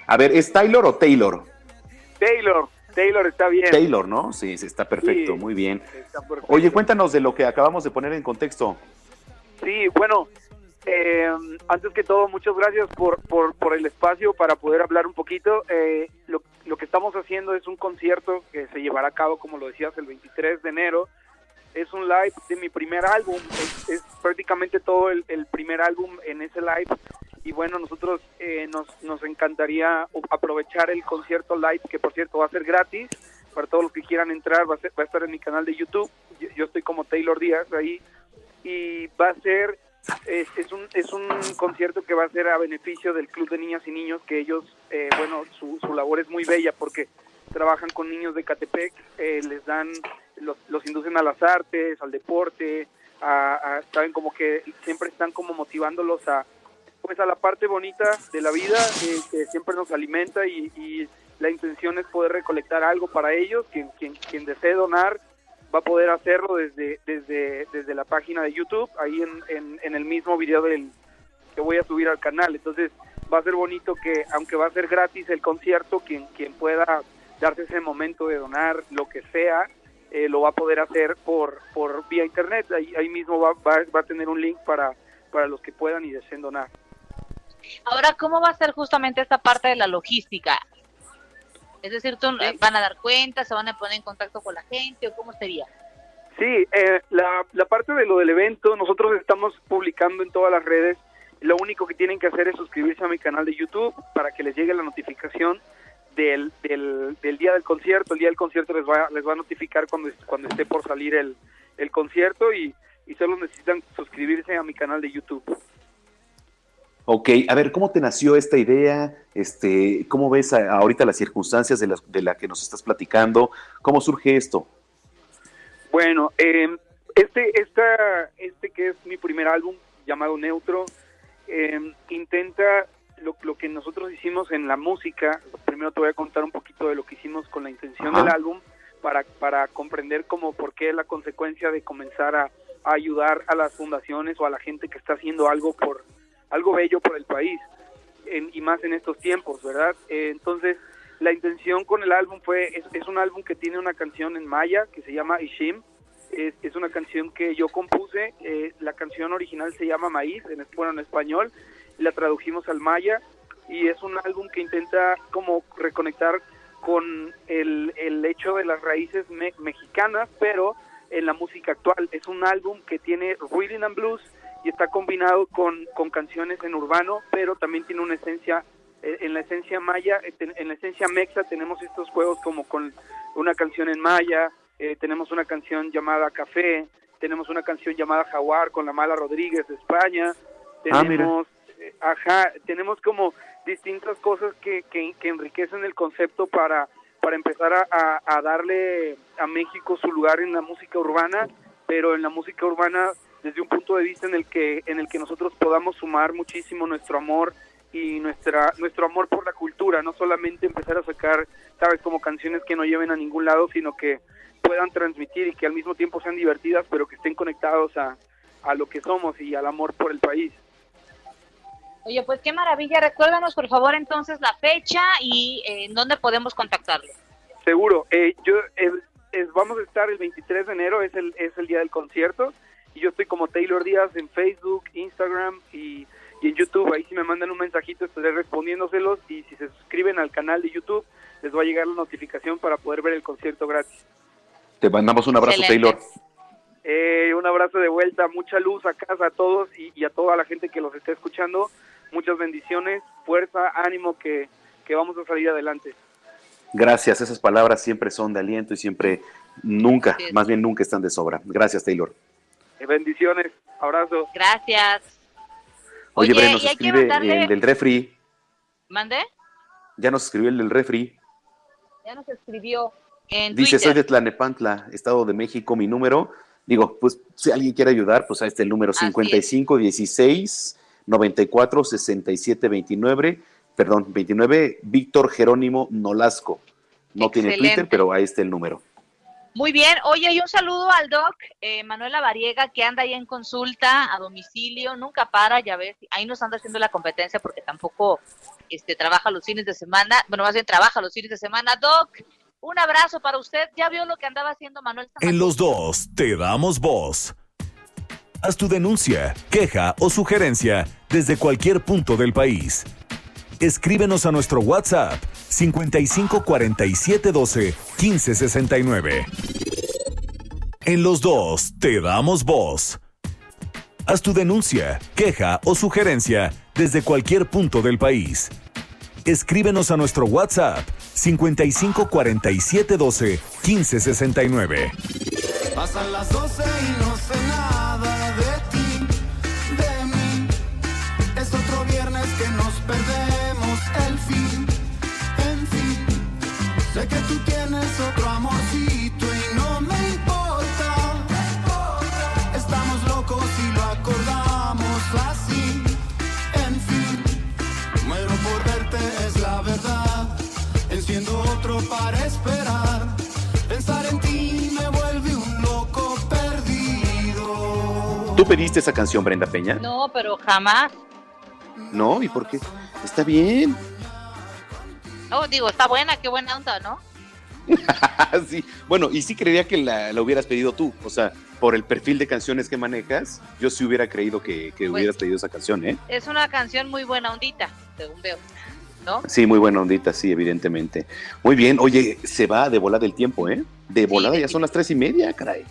A ver, ¿es Taylor o Taylor? Taylor, Taylor está bien. Taylor, ¿no? Sí, sí, está perfecto, Sí, muy bien. está perfecto. Oye, cuéntanos de lo que acabamos de poner en contexto. Sí, bueno, eh, antes que todo, muchas gracias por, por, el espacio para poder hablar un poquito. Eh, lo, que estamos haciendo es un concierto que se llevará a cabo, como lo decías, el 23 de enero. Es un live de mi primer álbum, es, prácticamente todo el, primer álbum en ese live. Y bueno, nosotros eh, nos, nos encantaría aprovechar el concierto live, que por cierto va a ser gratis para todos los que quieran entrar. Va a, ser- va a estar en mi canal de YouTube. Yo, yo estoy como Taylor Díaz ahí. Y va a ser es, un, es un concierto que va a ser a beneficio del Club de Niñas y Niños, que ellos, eh, bueno, su, su labor es muy bella porque trabajan con niños de Catepec, eh, les dan, los, los inducen a las artes, al deporte, a- saben como que siempre están como motivándolos a, pues a la parte bonita de la vida, eh, que siempre nos alimenta y, y la intención es poder recolectar algo para ellos, quien, quien, quien desee donar va a poder hacerlo desde, desde, desde la página de YouTube, ahí en, en, en el mismo video del, que voy a subir al canal. Entonces va a ser bonito que, aunque va a ser gratis el concierto, quien, quien pueda darse ese momento de donar lo que sea, eh, lo va a poder hacer por, por vía internet. Ahí, ahí mismo va, va, va a tener un link para, para los que puedan y deseen donar. Ahora, ¿cómo va a ser justamente esta parte de la logística? Es decir, ¿tú, eh, ¿van a dar cuenta, se van a poner en contacto con la gente o cómo sería? Sí, eh, la, la parte de lo del evento, nosotros estamos publicando en todas las redes. Lo único que tienen que hacer es suscribirse a mi canal de YouTube para que les llegue la notificación del, del, del día del concierto. El día del concierto les va, les va a notificar cuando, cuando esté por salir el, el concierto y, y solo necesitan suscribirse a mi canal de YouTube. Ok, a ver, ¿cómo te nació esta idea? Este, ¿Cómo ves a- ahorita las circunstancias de, las, de la que nos estás platicando? ¿Cómo surge esto? Bueno, eh, este, esta, este que es mi primer álbum llamado Neutro, eh, intenta lo, lo que nosotros hicimos en la música. Primero te voy a contar un poquito de lo que hicimos con la intención Ajá. del álbum para, para comprender como por qué es la consecuencia de comenzar a, a ayudar a las fundaciones o a la gente que está haciendo algo por algo bello por el país en- y más en estos tiempos, ¿verdad? Eh, entonces, la intención con el álbum fue, es, un álbum que tiene una canción en maya que se llama Ishim, es, es una canción que yo compuse, eh, la canción original se llama Maíz, en, bueno, en español, la tradujimos al maya, y es un álbum que intenta como reconectar con el, el hecho de las raíces me- mexicanas, pero en la música actual. Es un álbum que tiene rhythm and blues y está combinado con, con canciones en urbano, pero también tiene una esencia, eh, en la esencia maya, eh, en la esencia mexa tenemos estos juegos como con una canción en maya, eh, tenemos una canción llamada Café, tenemos una canción llamada Jaguar con la Mala Rodríguez de España, Ah, tenemos, eh, ajá, tenemos como distintas cosas que, que, que enriquecen el concepto para, para empezar a, a- a darle a México su lugar en la música urbana, pero en la música urbana desde un punto de vista en el que en el que nosotros podamos sumar muchísimo nuestro amor y nuestra nuestro amor por la cultura, no solamente empezar a sacar, sabes, como canciones que no lleven a ningún lado, sino que puedan transmitir y que al mismo tiempo sean divertidas, pero que estén conectados a, a lo que somos y al amor por el país. Oye, pues qué maravilla. Recuérdanos, por favor, entonces la fecha y eh, en dónde podemos contactarle. Seguro. Eh, yo es- vamos a estar el 23 de enero, es el, es el día del concierto. Y yo estoy como Taylor Díaz en Facebook, Instagram y, y en YouTube. Ahí si me mandan un mensajito estaré respondiéndoselos. Y si se suscriben al canal de YouTube, les va a llegar la notificación para poder ver el concierto gratis. Te mandamos un abrazo, Excelente. Taylor. Eh, un abrazo de vuelta, mucha luz a casa a todos y, y a toda la gente que los esté escuchando. Muchas bendiciones, fuerza, ánimo que, que vamos a salir adelante. Gracias, esas palabras siempre son de aliento y siempre, nunca, más bien nunca están de sobra. Gracias, Taylor. Bendiciones, abrazo. Gracias. Oye, Oye, Bre, nos escribe mandarle- el del refri. ¿Mandé? Ya nos escribió el del refri. Ya nos escribió en Dice, soy de Tlanepantla, Estado de México, mi número. Digo, pues si alguien quiere ayudar, pues ahí está el número Así es. 55 16 94 67 29, perdón, 29, Víctor Jerónimo Nolasco. No tiene. Twitter, pero ahí está el número. Muy bien. Oye, y un saludo al doc eh, Manuela Variega, que anda ahí en consulta a domicilio, nunca para, ya ves. Ahí nos anda haciendo la competencia porque tampoco este, trabaja los fines de semana. Bueno, más bien trabaja los fines de semana. Doc, un abrazo para usted. ¿Ya vio lo que andaba haciendo Manuel? En los dos te damos voz. Haz tu denuncia, queja o sugerencia desde cualquier punto del país. Escríbenos a nuestro WhatsApp 55 47 12 15 69. En los dos te damos voz. Haz tu denuncia, queja o sugerencia desde cualquier punto del país. Escríbenos a nuestro WhatsApp 55 47 12 15 69. Pasan las 12 y no ¿Tú pediste esa canción, Brenda Peña? No, pero jamás. No, ¿y por qué? Está bien. No, digo, está buena, qué buena onda, ¿no? sí. Bueno, y sí creería que la, la hubieras pedido tú. O sea, por el perfil de canciones que manejas, yo sí hubiera creído que, que hubieras pedido esa canción, ¿eh? Es una canción muy buena ondita, según veo. ¿No? Sí, muy buena ondita, sí, evidentemente. Muy bien, oye, se va de volada el tiempo, ¿eh? De volada ya son las tres y media, caray.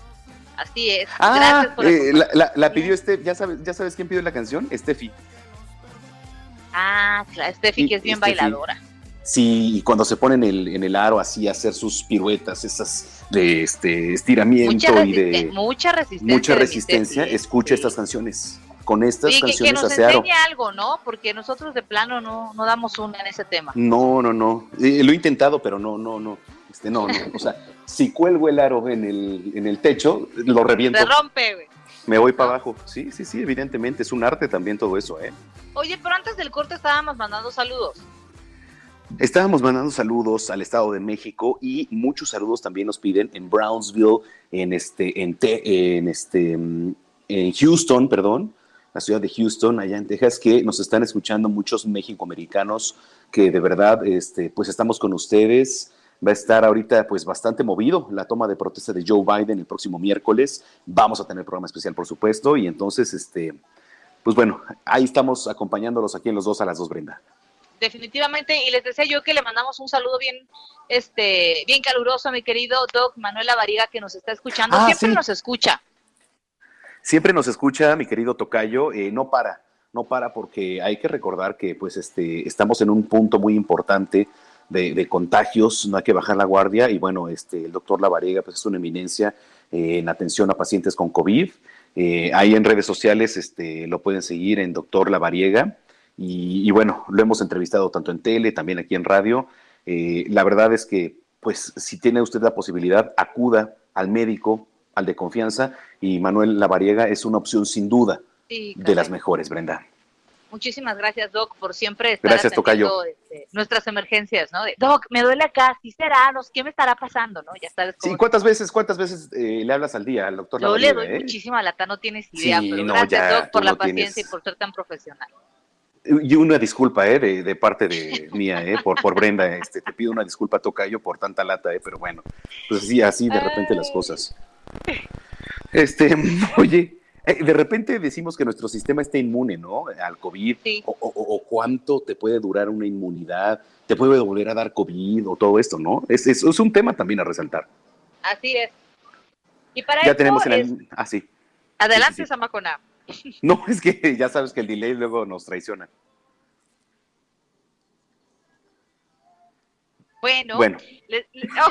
Así es. Ah, Gracias por eh, la, la- la pidió este, ¿ya sabes, ¿ya sabes quién pidió la canción? Steffi. Ah, claro, Steffi, que es bien Steffi. bailadora. Sí, y cuando se pone en el, en el aro así a hacer sus piruetas, esas de este estiramiento Mucha, y de mucha resistencia. mucha resistencia, escucha estas canciones. Con estas Sí, que, que canciones nos hace aro. algo, ¿no? Porque nosotros de plano no, no damos una en ese tema. No, no, no. Eh, lo he intentado, pero no, no, no. Este, no, no. O sea, si cuelgo el aro en el, en el techo, lo reviento. Se rompe, güey. Me voy para abajo. Sí, sí, sí, evidentemente. Es un arte también todo eso, ¿eh? Oye, pero antes del corte estábamos mandando saludos. Estábamos mandando saludos al Estado de México y muchos saludos también nos piden en Brownsville, en este, en, Te- en este, en Houston, perdón, la ciudad de Houston, allá en Texas, que nos están escuchando muchos mexicoamericanos que de verdad, este, pues estamos con ustedes. Va a estar ahorita pues bastante movido la toma de protesta de Joe Biden el próximo miércoles. Vamos a tener programa especial, por supuesto, y entonces, este, pues bueno, ahí estamos acompañándolos aquí en los dos a las dos, Brenda. Definitivamente, y les decía yo que le mandamos un saludo bien, este, bien caluroso a mi querido Doc Manuela Variga que nos está escuchando. Ah, Siempre sí. nos escucha. Siempre nos escucha mi querido Tocayo, eh, no para, no para porque hay que recordar que pues este, estamos en un punto muy importante de, de contagios, no hay que bajar la guardia y bueno, este, el doctor Lavariega pues es una eminencia eh, en atención a pacientes con COVID. Eh, ahí en redes sociales este, lo pueden seguir en doctor Lavariega y, y bueno, lo hemos entrevistado tanto en tele, también aquí en radio. Eh, la verdad es que pues si tiene usted la posibilidad, acuda al médico, al de confianza y Manuel Lavariega es una opción sin duda Sí, de las mejores, Brenda. Muchísimas gracias, Doc, por siempre estar Gracias, atendiendo, este, nuestras emergencias, ¿no? De, Doc, me duele acá, ¿sí será? No ¿Qué me estará pasando, no? Ya sabes Sí, cómo. ¿cuántas veces, cuántas veces eh, le hablas al día al doctor Yo le doy eh? muchísima lata, no tienes idea, Sí, pero no, gracias, ya, Doc, por la no paciencia tienes- y por ser tan profesional. Y una disculpa, eh, de, de parte de mía, eh, por, por Brenda, este, te pido una disculpa, Tocayo, por tanta lata, eh, pero bueno, pues sí, así de repente las cosas. Este, oye, de repente decimos que nuestro sistema está inmune, ¿no? Al COVID, o, o- o cuánto te puede durar una inmunidad, te puede volver a dar COVID o todo esto, ¿no? Es, es, es un tema también a resaltar. Así es. Y para ya eso tenemos en es- el... Ah, sí. Adelante, Samacona. No, es que ya sabes que el delay luego nos traiciona. Bueno, Bueno. le- le- oh.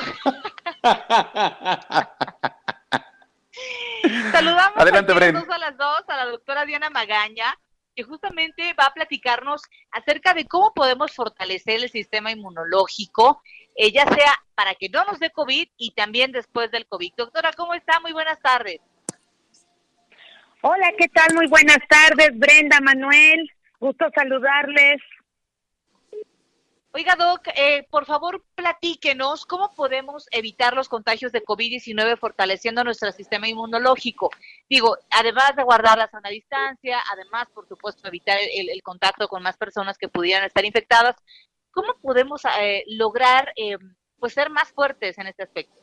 saludamos Adelante, a las dos a la doctora Diana Magaña, que justamente va a platicarnos acerca de cómo podemos fortalecer el sistema inmunológico, eh, ya sea para que no nos dé COVID y también después del COVID. Doctora, ¿cómo está? Muy buenas tardes. Hola, ¿qué tal? Muy buenas tardes, Brenda, Manuel. Gusto saludarles. Oiga, Doc, eh, por favor, platíquenos cómo podemos evitar los contagios de COVID-19 fortaleciendo nuestro sistema inmunológico. Digo, además de guardar la sana distancia, además, por supuesto, evitar el, el contacto con más personas que pudieran estar infectadas, ¿cómo podemos eh, lograr eh, pues ser más fuertes en este aspecto?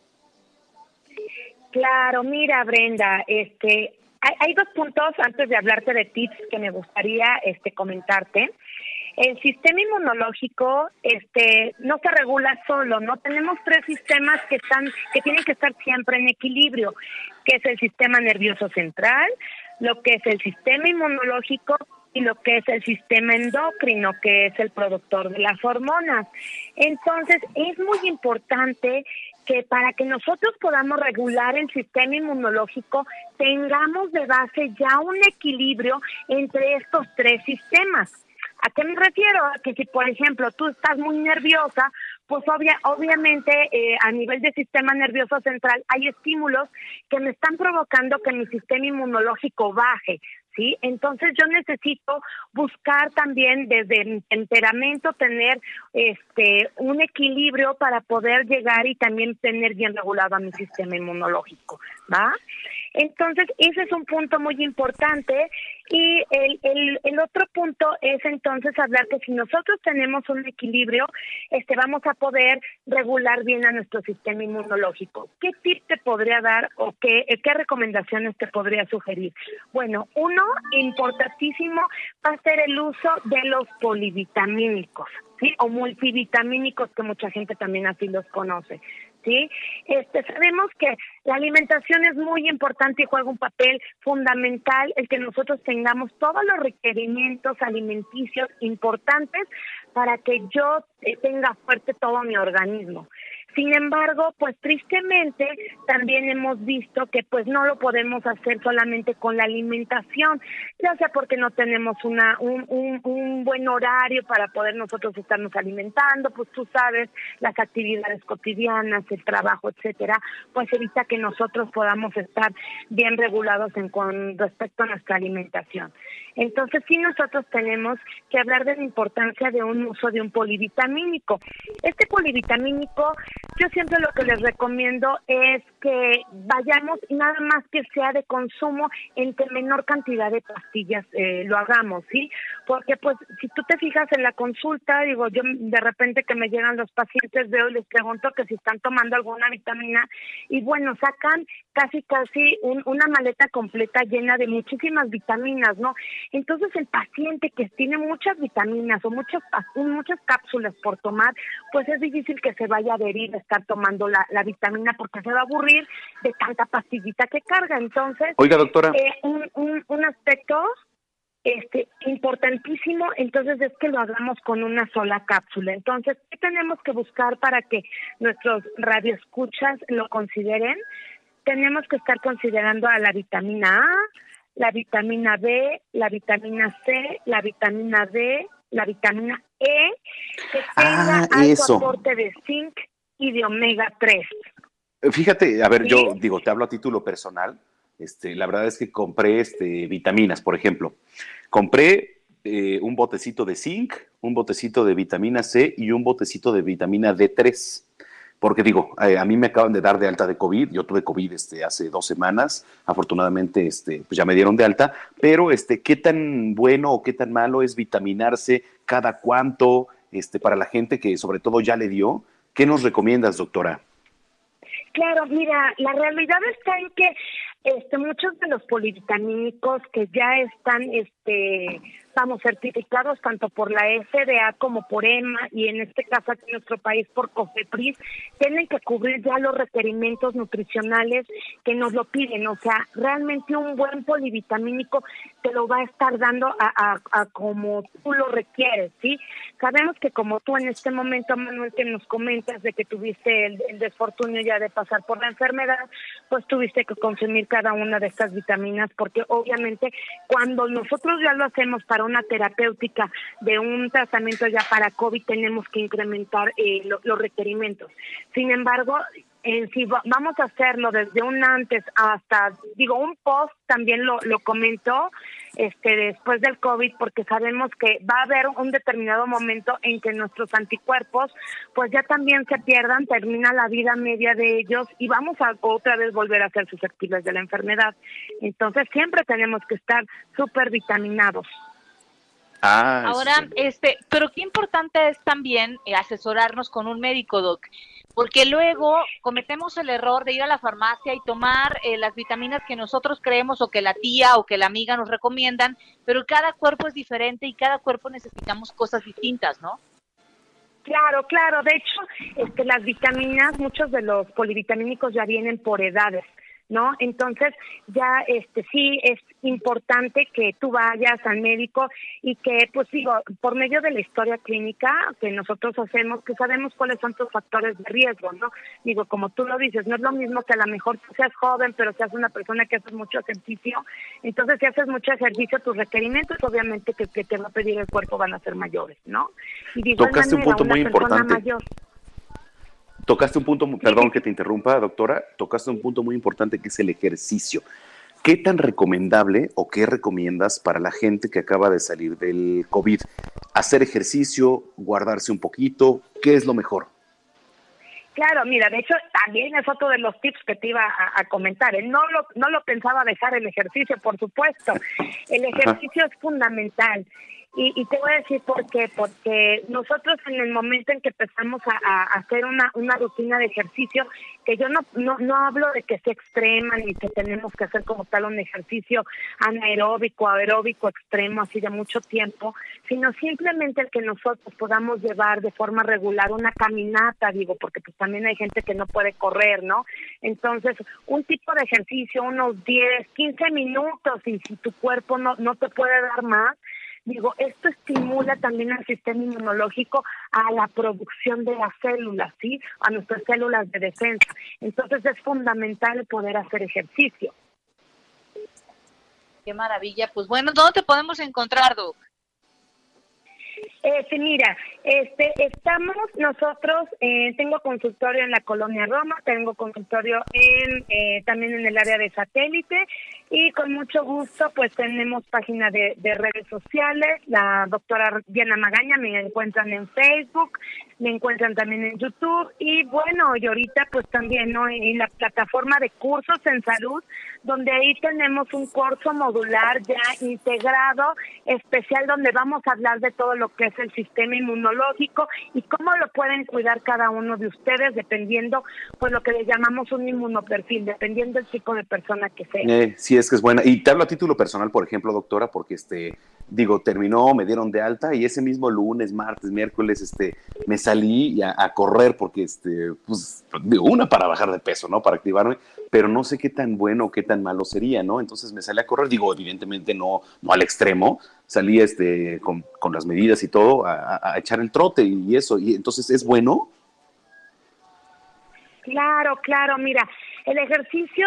Claro, mira, Brenda, este, hay, hay dos puntos antes de hablarte de tips que me gustaría este, comentarte. El sistema inmunológico este, no se regula solo, ¿no? Tenemos tres sistemas que están, que tienen que estar siempre en equilibrio, que es el sistema nervioso central, lo que es el sistema inmunológico y lo que es el sistema endocrino, que es el productor de las hormonas. Entonces, es muy importante que para que nosotros podamos regular el sistema inmunológico, tengamos de base ya un equilibrio entre estos tres sistemas. ¿A qué me refiero? A que si, por ejemplo, tú estás muy nerviosa, pues obvia, obviamente eh, a nivel del sistema nervioso central hay estímulos que me están provocando que mi sistema inmunológico baje, ¿sí? Entonces yo necesito buscar también desde mi temperamento tener este un equilibrio para poder llegar y también tener bien regulado a mi sistema inmunológico, ¿va? Entonces, ese es un punto muy importante. Y el, el, el otro punto es entonces hablar que si nosotros tenemos un equilibrio, este, vamos a poder regular bien a nuestro sistema inmunológico. ¿Qué tip te podría dar o qué, qué recomendaciones te podría sugerir? Bueno, uno importantísimo va a ser el uso de los polivitamínicos, ¿sí? O multivitamínicos, que mucha gente también así los conoce. ¿sí? Este, sabemos que la alimentación es muy importante y juega un papel fundamental el que nosotros tengamos todos los requerimientos alimenticios importantes para que yo eh, tenga fuerte todo mi organismo. Sin embargo, pues tristemente también hemos visto que pues no lo podemos hacer solamente con la alimentación, ya sea porque no tenemos una un, un, un buen horario para poder nosotros estarnos alimentando, pues tú sabes, las actividades cotidianas, el trabajo, etcétera, pues evita que nosotros podamos estar bien regulados en con respecto a nuestra alimentación. Entonces sí nosotros tenemos que hablar de la importancia de un uso de un polivitamínico. Este polivitamínico, yo siempre lo que les recomiendo es que vayamos, nada más que sea de consumo, entre menor cantidad de pastillas eh, lo hagamos, ¿sí? Porque pues si tú te fijas en la consulta, digo, yo de repente que me llegan los pacientes veo y les pregunto que si están tomando alguna vitamina y bueno, sacan casi casi un, una maleta completa llena de muchísimas vitaminas, ¿no? Entonces el paciente que tiene muchas vitaminas o muchas muchas cápsulas por tomar, pues es difícil que se vaya a adherir estar tomando la, la vitamina porque se va a aburrir de tanta pastillita que carga. Entonces, Oiga, doctora. eh, un, un, un aspecto este importantísimo entonces es que lo hagamos con una sola cápsula. Entonces, ¿qué tenemos que buscar para que nuestros radioescuchas lo consideren? Tenemos que estar considerando a la vitamina A, la vitamina B, la vitamina C, la vitamina D, la vitamina E, que tenga Ah, alto eso. aporte de zinc y de omega 3. Fíjate, a ver, ¿Sí? yo digo, te hablo a título personal. Este, la verdad es que compré este, vitaminas, por ejemplo. Compré eh, un botecito de zinc, un botecito de vitamina C y un botecito de vitamina D3. Porque digo, eh, a mí me acaban de dar de alta de COVID, yo tuve COVID este, hace dos semanas, afortunadamente este, pues ya me dieron de alta, pero este, ¿qué tan bueno o qué tan malo es vitaminarse cada cuánto este, para la gente que sobre todo ya le dio? ¿Qué nos recomiendas, doctora? Claro, mira, la realidad está en que este, muchos de los polivitamínicos que ya están, este, vamos, certificados tanto por la FDA como por EMA y en este caso aquí en nuestro país por COFEPRIS, tienen que cubrir ya los requerimientos nutricionales que nos lo piden. O sea, realmente un buen polivitamínico te lo va a estar dando a como tú lo requieres, ¿sí? Sabemos que como tú en este momento, Manuel, que nos comentas de que tuviste el, el desfortunio ya de pasar por la enfermedad, pues tuviste que consumir cada una de estas vitaminas, porque obviamente cuando nosotros ya lo hacemos para una terapéutica de un tratamiento ya para COVID, tenemos que incrementar eh, lo- los requerimientos. Sin embargo, en si va- vamos a hacerlo desde un antes hasta, digo, un post, también lo, lo comentó, este, después del COVID, porque sabemos que va a haber un determinado momento en que nuestros anticuerpos, pues ya también se pierdan, termina la vida media de ellos y vamos a otra vez volver a ser susceptibles de la enfermedad. Entonces siempre tenemos que estar súper vitaminados. Ah, Ahora, este, pero qué importante es también eh, asesorarnos con un médico, doc, porque luego cometemos el error de ir a la farmacia y tomar eh, las vitaminas que nosotros creemos o que la tía o que la amiga nos recomiendan, pero cada cuerpo es diferente y cada cuerpo necesitamos cosas distintas, ¿no? Claro, claro. De hecho, este, las vitaminas, muchos de los polivitamínicos ya vienen por edades, ¿no? Entonces, ya este sí es importante que tú vayas al médico y que, pues digo, por medio de la historia clínica que nosotros hacemos, que sabemos cuáles son tus factores de riesgo, ¿no? Digo, como tú lo dices, no es lo mismo que a lo mejor tú seas joven, pero seas una persona que hace mucho ejercicio. Entonces, si haces mucho ejercicio, tus requerimientos, obviamente, que, que te va a pedir el cuerpo van a ser mayores, ¿no? Y de igual Tocaste un manera, punto una muy importante. mayor- Tocaste un punto, perdón que te interrumpa, doctora, tocaste un punto muy importante que es el ejercicio. ¿Qué tan recomendable o qué recomiendas para la gente que acaba de salir del COVID? ¿Hacer ejercicio, guardarse un poquito? ¿Qué es lo mejor? Claro, mira, de hecho también es otro de los tips que te iba a, a comentar. ¿eh? No lo, no lo pensaba dejar el ejercicio, por supuesto. El ejercicio es fundamental. Y, y te voy a decir por qué. Porque nosotros en el momento en que empezamos a, hacer una, rutina de ejercicio, que yo no, no, no hablo de que sea extrema ni que tenemos que hacer como tal un ejercicio anaeróbico, aeróbico extremo, así de mucho tiempo, sino simplemente el que nosotros podamos llevar de forma regular una caminata, digo, porque pues también hay gente que no puede correr, ¿no? Entonces, un tipo de ejercicio, unos 10, 15 minutos, y si tu cuerpo no, no te puede dar más, Digo, esto estimula también al sistema inmunológico a la producción de las células, ¿sí? A nuestras células de defensa. Entonces es fundamental poder hacer ejercicio. Qué maravilla. Pues bueno, ¿dónde te podemos encontrar, doc? Este, mira, este, estamos nosotros, eh, tengo consultorio en la colonia Roma, tengo consultorio en, eh, también en el área de satélite y con mucho gusto pues tenemos página de, de redes sociales, la doctora Diana Magaña me encuentran en Facebook, me encuentran también en YouTube y bueno, y ahorita pues también ¿no? en la plataforma de cursos en salud, donde ahí tenemos un curso modular ya integrado, especial, donde vamos a hablar de todo lo que es el sistema inmunológico y cómo lo pueden cuidar cada uno de ustedes dependiendo, pues lo que le llamamos un inmunoperfil, dependiendo del tipo de persona que sea. Eh, sí, es que es buena. Y te hablo a título personal, por ejemplo, doctora, porque este, digo, terminó, me dieron de alta y ese mismo lunes, martes, miércoles, este, me salí a, correr porque, este, pues, digo, una para bajar de peso, ¿no? Para activarme, pero no sé qué tan bueno o qué tan malo sería, ¿no? Entonces me salí a correr, digo, evidentemente no, no al extremo, salí este, con, con las medidas y todo a, a- a echar el trote y eso, y entonces es bueno. Claro, claro, mira, el ejercicio,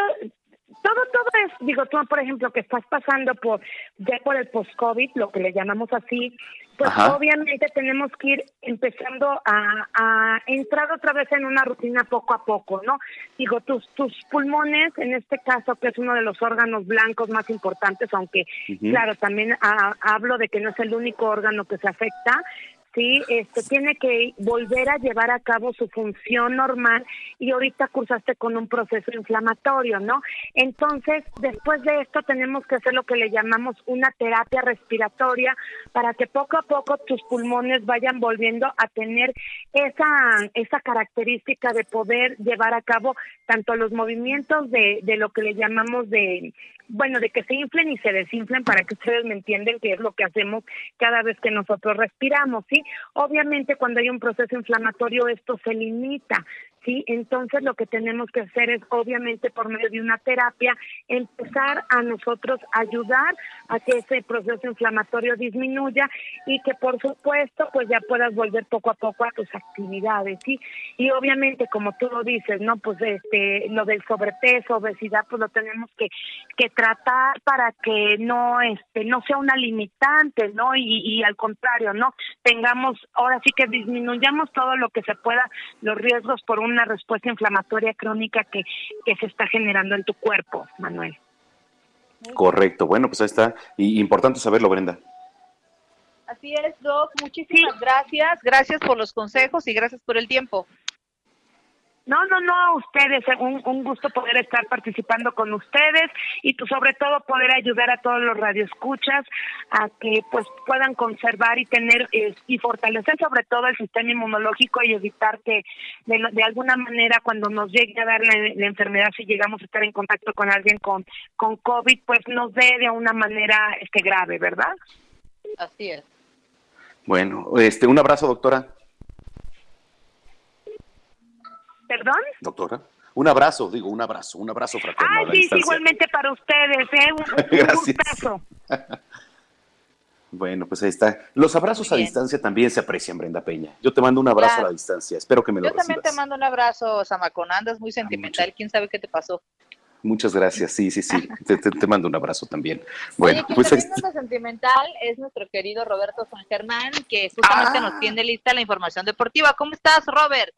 todo, todo es, digo, tú, por ejemplo, que estás pasando por, ya por el post-COVID, lo que le llamamos así, pues Ajá. obviamente tenemos que ir empezando a, a entrar otra vez en una rutina poco a poco, ¿no? Digo, tus, tus pulmones, en este caso, que es uno de los órganos blancos más importantes, aunque, claro, también ah, hablo de que no es el único órgano que se afecta, ¿sí? Este, tiene que volver a llevar a cabo su función normal y ahorita cursaste con un proceso inflamatorio, ¿no? Entonces, después de esto tenemos que hacer lo que le llamamos una terapia respiratoria para que poco a poco tus pulmones vayan volviendo a tener esa, esa característica de poder llevar a cabo tanto los movimientos de, de lo que le llamamos de, bueno, de que se inflen y se desinflen para que ustedes me entienden que es lo que hacemos cada vez que nosotros respiramos, ¿sí? Obviamente cuando hay un proceso inflamatorio esto se limita, ¿sí? Entonces lo que tenemos que hacer es obviamente por medio de una terapia empezar a nosotros ayudar a que ese proceso inflamatorio disminuya y que por supuesto pues ya puedas volver poco a poco a tus actividades, ¿sí? Y obviamente como tú lo dices, ¿no? Pues este lo del sobrepeso, obesidad, pues lo tenemos que que tratar para que no este no sea una limitante, ¿no? Y, y al contrario, ¿no? Tengamos ahora sí que disminuyamos todo lo que se pueda los riesgos por una respuesta inflamatoria crónica que, que se está generando en tu cuerpo, Manuel. Correcto, bueno, pues ahí está. Y importante saberlo, Brenda. Así es, Doc. Muchísimas gracias. Gracias por los consejos y gracias por el tiempo. No, no, no, a ustedes, un, un gusto poder estar participando con ustedes y pues, sobre todo poder ayudar a todos los radioescuchas a que pues puedan conservar y tener eh, y fortalecer sobre todo el sistema inmunológico y evitar que de, de alguna manera cuando nos llegue a dar la, la, enfermedad, si llegamos a estar en contacto con alguien con, con COVID, pues nos dé de una manera este grave, ¿verdad? Así es. Bueno, este, un abrazo, doctora. ¿Perdón? Doctora. Un abrazo, digo, un abrazo, un abrazo fraterno. Ay, sí, sí, igualmente para ustedes, ¿eh? Un, un Gracias. gustazo. Bueno, pues ahí está. Los abrazos a distancia también se aprecian, Brenda Peña. Yo te mando un abrazo Claro. a la distancia. Espero que me lo Yo también recibas. te mando un abrazo, Samacón. Andas muy sentimental. ¿Quién sabe qué te pasó? Muchas gracias. Sí, sí, sí. Te, te- te mando un abrazo también. Bueno, pues ahí también anda sentimental es nuestro querido Roberto San Germán, que justamente Ah. nos tiene lista la información deportiva. ¿Cómo estás, Robert?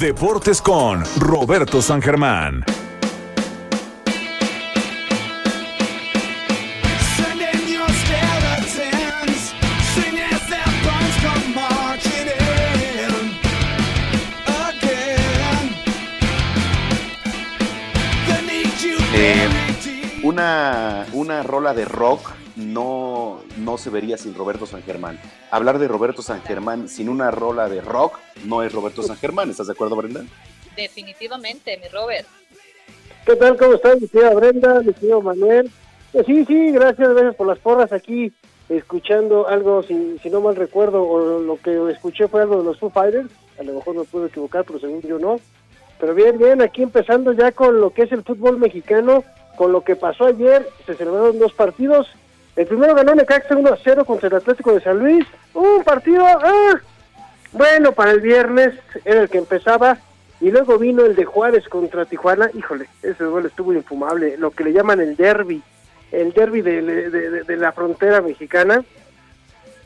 Deportes con Roberto San Germán. Eh, una, una rola de rock no, no se vería sin Roberto San Germán. Hablar de Roberto San Germán sin una rola de rock no es Roberto San Germán. ¿Estás de acuerdo, Brenda? Definitivamente, mi Robert. ¿Qué tal? ¿Cómo están? Mi querida Brenda, mi querido Manuel. Pues sí, sí, gracias, gracias por las porras aquí, escuchando algo, si, si no mal recuerdo, o lo que escuché fue algo de los Foo Fighters, a lo mejor me puedo equivocar, pero según yo no. Pero bien, bien, aquí empezando ya con lo que es el fútbol mexicano, con lo que pasó ayer, se celebraron dos partidos. El primero ganó Necaxa 1 a 0 contra el Atlético de San Luis. Un partido, ah, bueno, para el viernes era el que empezaba y luego vino el de Juárez contra Tijuana. Híjole, ese gol estuvo infumable, lo que le llaman el derby, el derby de, la frontera mexicana,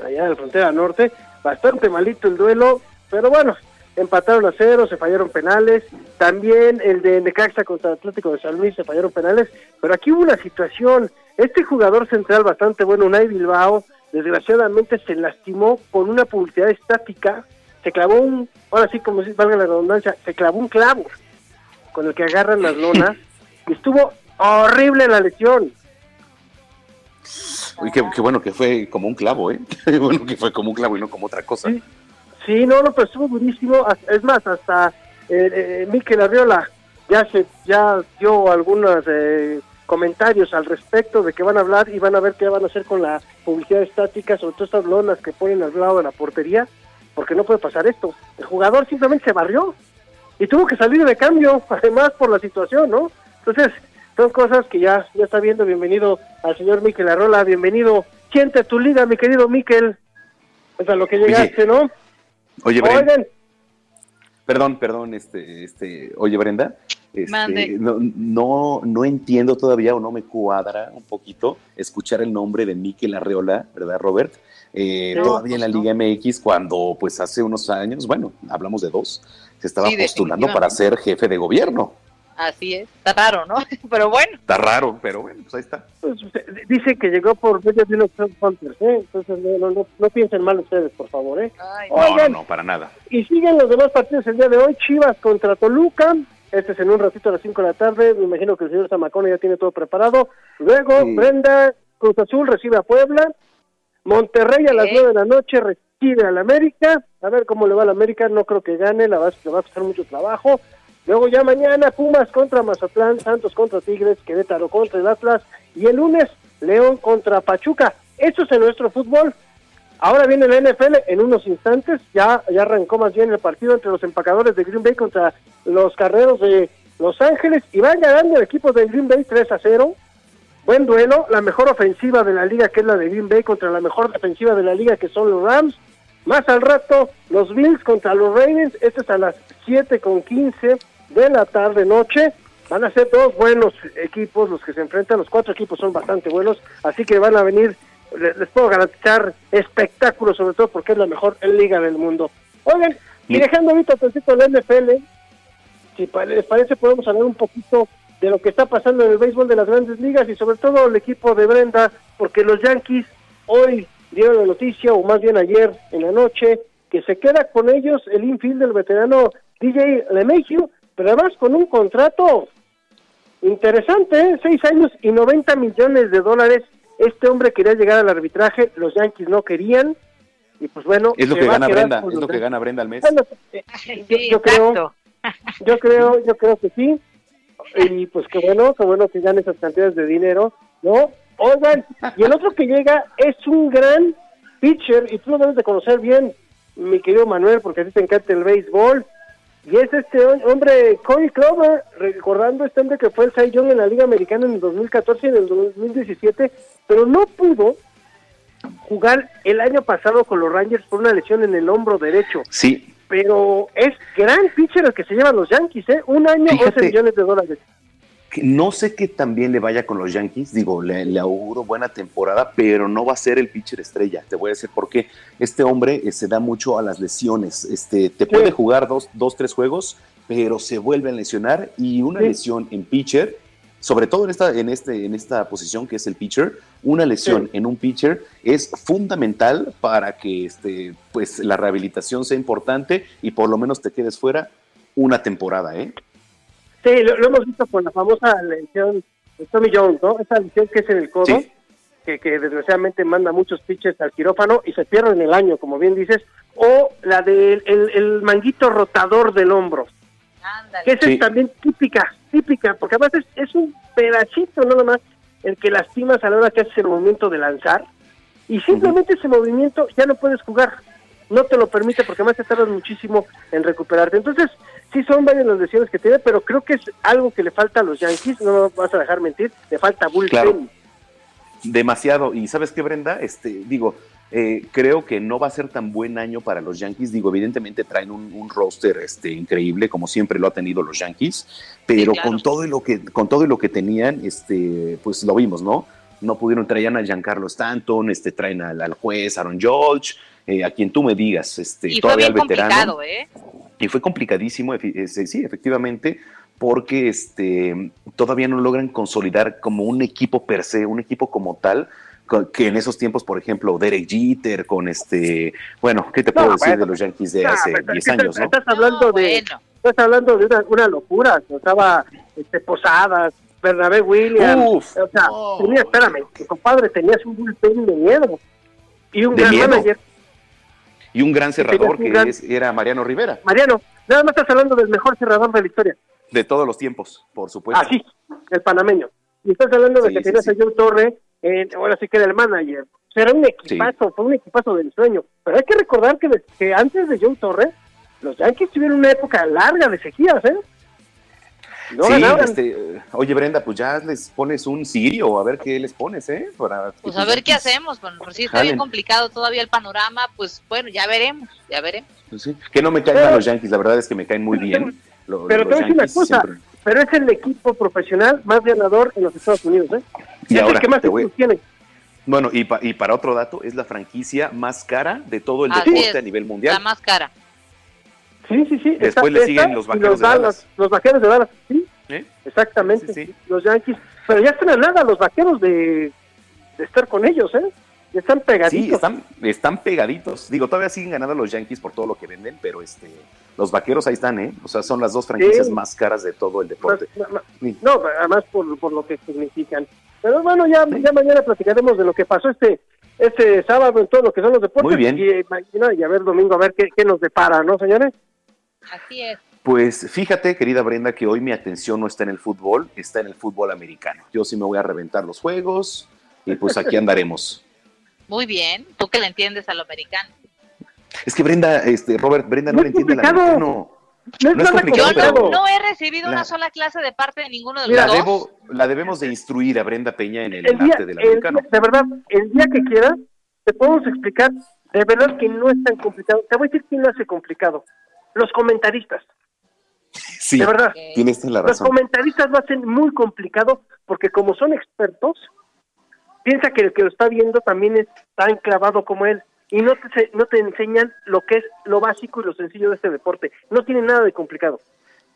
allá de la frontera norte. Bastante malito el duelo, pero bueno, empataron a cero, se fallaron penales. También el de Necaxa contra Atlético de San Luis se fallaron penales, pero aquí hubo una situación. Este jugador central bastante bueno, Unai Bilbao, desgraciadamente se lastimó con una publicidad estática, se clavó un, ahora sí como si valga la redundancia, se clavó un clavo con el que agarran las lonas y estuvo horrible la lesión. Uy, qué, qué bueno que fue como un clavo, ¿eh? Qué bueno que fue como un clavo y no como otra cosa. Sí, no, no, pero estuvo. Hasta- Es más, hasta eh, eh, Mikel Arriola ya se ya dio algunos eh, comentarios al respecto de que van a hablar y van a ver qué van a hacer con la publicidad estática, sobre todo estas lonas que ponen al lado de la portería, porque no puede pasar esto. El jugador simplemente se barrió y tuvo que salir de cambio, además por la situación, ¿no? Entonces, son cosas que ya, ya está viendo. Bienvenido al señor Mikel Arrola, bienvenido. Siente tu liga, mi querido Mikel. Es a lo que llegaste, ¿no? Oye, Brenda. Perdón, perdón, este, este, oye Brenda, este, no, no, no entiendo todavía o no me cuadra un poquito escuchar el nombre de Mikel Arreola, ¿verdad, Robert? Eh, No, todavía en la pues no. Liga MX, cuando pues hace unos años, bueno, hablamos de dos, se estaba Sí, postulando para ser jefe de gobierno. Así es, está raro, ¿no? Pero bueno. Está raro, pero bueno, pues ahí está. Pues, dice que llegó por medio de los Hunters, ¿eh? Entonces no, no, no, piensen mal ustedes, por favor, ¿eh? Ay, No, no, para nada. y siguen los demás partidos el día de hoy. Chivas contra Toluca. Este es en un ratito a las 5 de la tarde. Me imagino que el señor Zamacona ya tiene todo preparado. Luego, Sí. Brenda Cruz Azul recibe a Puebla. Monterrey a las 9 de la noche recibe al América. A ver cómo le va al América. No creo que gane. La va, le va a costar mucho trabajo. Luego ya mañana Pumas contra Mazatlán, Santos contra Tigres, Querétaro contra el Atlas. Y el lunes León contra Pachuca. Eso es en nuestro fútbol. Ahora viene la NFL en unos instantes, ya, ya arrancó más bien el partido entre los empacadores de Green Bay contra los carreros de Los Ángeles y van ganando el equipo de Green Bay 3 a 0. Buen duelo, la mejor ofensiva de la liga que es la de Green Bay contra la mejor defensiva de la liga que son los Rams. Más al rato, los Bills contra los Ravens, este es a las 7 con 15 de la tarde noche. Van a ser dos buenos equipos los que se enfrentan, los cuatro equipos son bastante buenos, así que van a venir les puedo garantizar espectáculos, sobre todo porque es la mejor liga del mundo. Oigan, y dejando ahorita tantito la NFL, si les parece podemos hablar un poquito de lo que está pasando en el béisbol de las grandes ligas y sobre todo el equipo de Brenda, porque los Yankees hoy dieron la noticia, o más bien ayer en la noche, que se queda con ellos el infield del veterano DJ LeMahieu, pero además con un contrato interesante, ¿eh? seis años y 90 millones de dólares. Este hombre quería llegar al arbitraje, los Yankees no querían, y pues bueno, Es lo que gana Brenda, es lo que gana Brenda al mes. Bueno, yo, yo creo, yo creo, yo creo que sí. Y pues qué bueno, qué bueno que gane esas cantidades de dinero, ¿no? Oigan, y el otro que llega es un gran pitcher, y tú lo debes de conocer bien, mi querido Manuel, porque a ti te encanta el béisbol. Y es este hom- hombre, Corey Clover, recordando este hombre que fue el Cy en la Liga Americana en el 2014 y en el 2017, pero no pudo jugar el año pasado con los Rangers por una lesión en el hombro derecho Sí, pero es gran pitcher el que se llevan los Yankees, ¿eh? Un año, Fíjate. 11 millones de dólares. No sé qué también le vaya con los Yankees, digo, le, le auguro buena temporada, pero no va a ser el pitcher estrella. Te voy a decir por qué. Este hombre eh, se da mucho a las lesiones. Este, te puede jugar dos, dos, tres juegos, pero se vuelve a lesionar y una lesión en pitcher, sobre todo en esta, en este, en esta posición que es el pitcher, una lesión Sí. en un pitcher es fundamental para que este, pues, la rehabilitación sea importante y por lo menos te quedes fuera una temporada, ¿eh? Sí, lo, lo hemos visto con la famosa lesión de Tommy Jones, ¿no? Esa lesión que es en el codo, Sí. que, que desgraciadamente manda muchos pitchers al quirófano y se pierden el año, como bien dices, o la del el, el manguito rotador del hombro, que esa Sí. es también típica, típica, porque además es, es un pedacito nada más el que lastimas a la hora que haces el movimiento de lanzar y simplemente ese movimiento ya no puedes jugar, no te lo permite porque además te tardas muchísimo en recuperarte. Entonces, sí son varias las lesiones que tiene, pero creo que es algo que le falta a los Yankees, no me vas a dejar mentir, le falta bullpen. Claro. Demasiado. Y sabes qué, Brenda, este, digo, eh, creo que no va a ser tan buen año para los Yankees. Digo, evidentemente traen un, un roster este, increíble, como siempre lo ha tenido los Yankees, pero claro. con todo y lo que, con todo y lo que tenían, este, pues lo vimos, ¿no? No pudieron traer a Giancarlo Stanton, este, traen al, al juez Aaron George, eh, a quien tú me digas, este, Y fue todavía bien al veterano. complicado, ¿eh? Y fue complicadísimo, efi- ese- sí, efectivamente, porque este, todavía no logran consolidar como un equipo per se, un equipo como tal, que en esos tiempos, por ejemplo, Derek Jeter, con este, bueno, ¿qué te puedo No, decir bueno. de los Yankees de hace pero 10 es que años, estás, no? estás hablando de estás hablando de una, una locura, estaba este, Posadas, Bernabé Williams, Uf. o sea, tenía, espérame, compadre, tenías un bullpen de miedo y un De gran miedo. manager. Y un gran cerrador un que gran- es- era Mariano Rivera, Mariano, nada más estás hablando del mejor cerrador de la historia. de todos los tiempos, por supuesto. Ah, sí, el panameño. Y estás hablando de Sí, que tenías sí. a Joe Torre, eh, ahora sí que era el manager. O sea, era un equipazo, fue un equipazo del sueño. Pero hay que recordar que, que antes de Joe Torre, los Yankees tuvieron una época larga de sequías, ¿eh? No sí, este, oye Brenda, pues ya les pones un sirio, a ver qué les pones, ¿eh? Para Pues a ver qué hacemos, bueno, por si está Jalen. bien complicado todavía el panorama, pues bueno, ya veremos, ya veremos. Pues sí, Que no me caen mal los Yankees, la verdad es que me caen muy bien. Lo- Pero los te voy a decir una cosa, siempre- pero es el equipo profesional más ganador en los Estados Unidos, ¿eh? Y es ahora, el que más títulos tiene. Bueno, y, pa- y para otro dato, es la franquicia más cara de todo el Así deporte es, a nivel mundial. La más cara. Sí, sí, sí. Después le siguen los y Vaqueros los de Dallas. Los vaqueros de Dallas, sí. ¿Eh? Exactamente, los Yankees. Pero ya están a nada los vaqueros de, de estar con ellos, ¿eh? Ya están pegaditos. Sí, están, están pegadidos. Digo, todavía siguen ganando los Yankees por todo lo que venden, pero este, los vaqueros ahí están, ¿eh? O sea, son las dos franquicias Sí. más caras de todo el deporte. No, además por, por lo que significan. Pero bueno, ya, ya mañana platicaremos de lo que pasó este este sábado en todo lo que son los deportes. Muy bien. Y, eh, mañana y a ver domingo, a ver qué, qué nos depara, ¿no, señores? Así es. Pues fíjate, querida Brenda, que hoy mi atención no está en el fútbol, está en el fútbol americano. Yo sí me voy a reventar los juegos y pues aquí andaremos. Muy bien. Tú que le entiendes a lo americano. Es que Brenda, este, Robert, Brenda no, No le es entiende el complicado. americano. No No es nada complicado, Yo no, no he recibido la- una sola clase de parte de ninguno de los la, dos. debo, la debemos de instruir a Brenda Peña en el, El día, arte del el americano. de verdad, el día que quieras, te podemos explicar. De verdad que no es tan complicado. Te voy a decir quién lo hace complicado. Los comentaristas. Sí, de verdad. tienes la Los razón. comentaristas lo hacen muy complicado porque como son expertos, piensa que el que lo está viendo también es tan clavado como él y no te, no te enseñan lo que es lo básico y lo sencillo de este deporte. No tiene nada de complicado.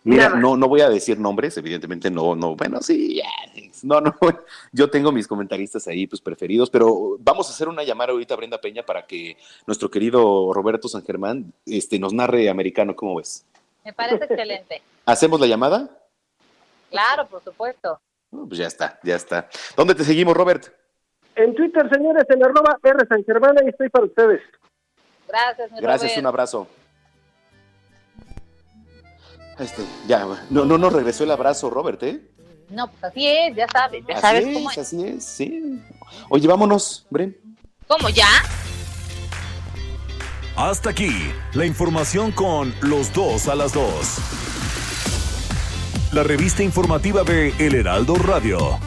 Mira, no, no voy a decir nombres, evidentemente no, no, bueno, sí, ya, no, no, yo tengo mis comentaristas ahí, pues preferidos, pero vamos a hacer una llamada ahorita a Brenda Peña para que nuestro querido Roberto San Germán este, nos narre americano, ¿cómo ves? Me parece excelente. ¿Hacemos la llamada? Claro, por supuesto. Pues ya está, ya está. ¿Dónde te seguimos, Robert? En Twitter, señores, en arroba R San Germán, ahí estoy para ustedes. Gracias, mi Gracias, Robert. un abrazo. Este, ya, no, no nos regresó el abrazo, Robert, ¿eh? No, pues así es, ya sabes, ya Así sabes es, cómo es. así es, sí. Oye, vámonos, Bren. ¿Cómo ya? Hasta aquí, la información con los dos a las dos. La revista informativa de El Heraldo Radio.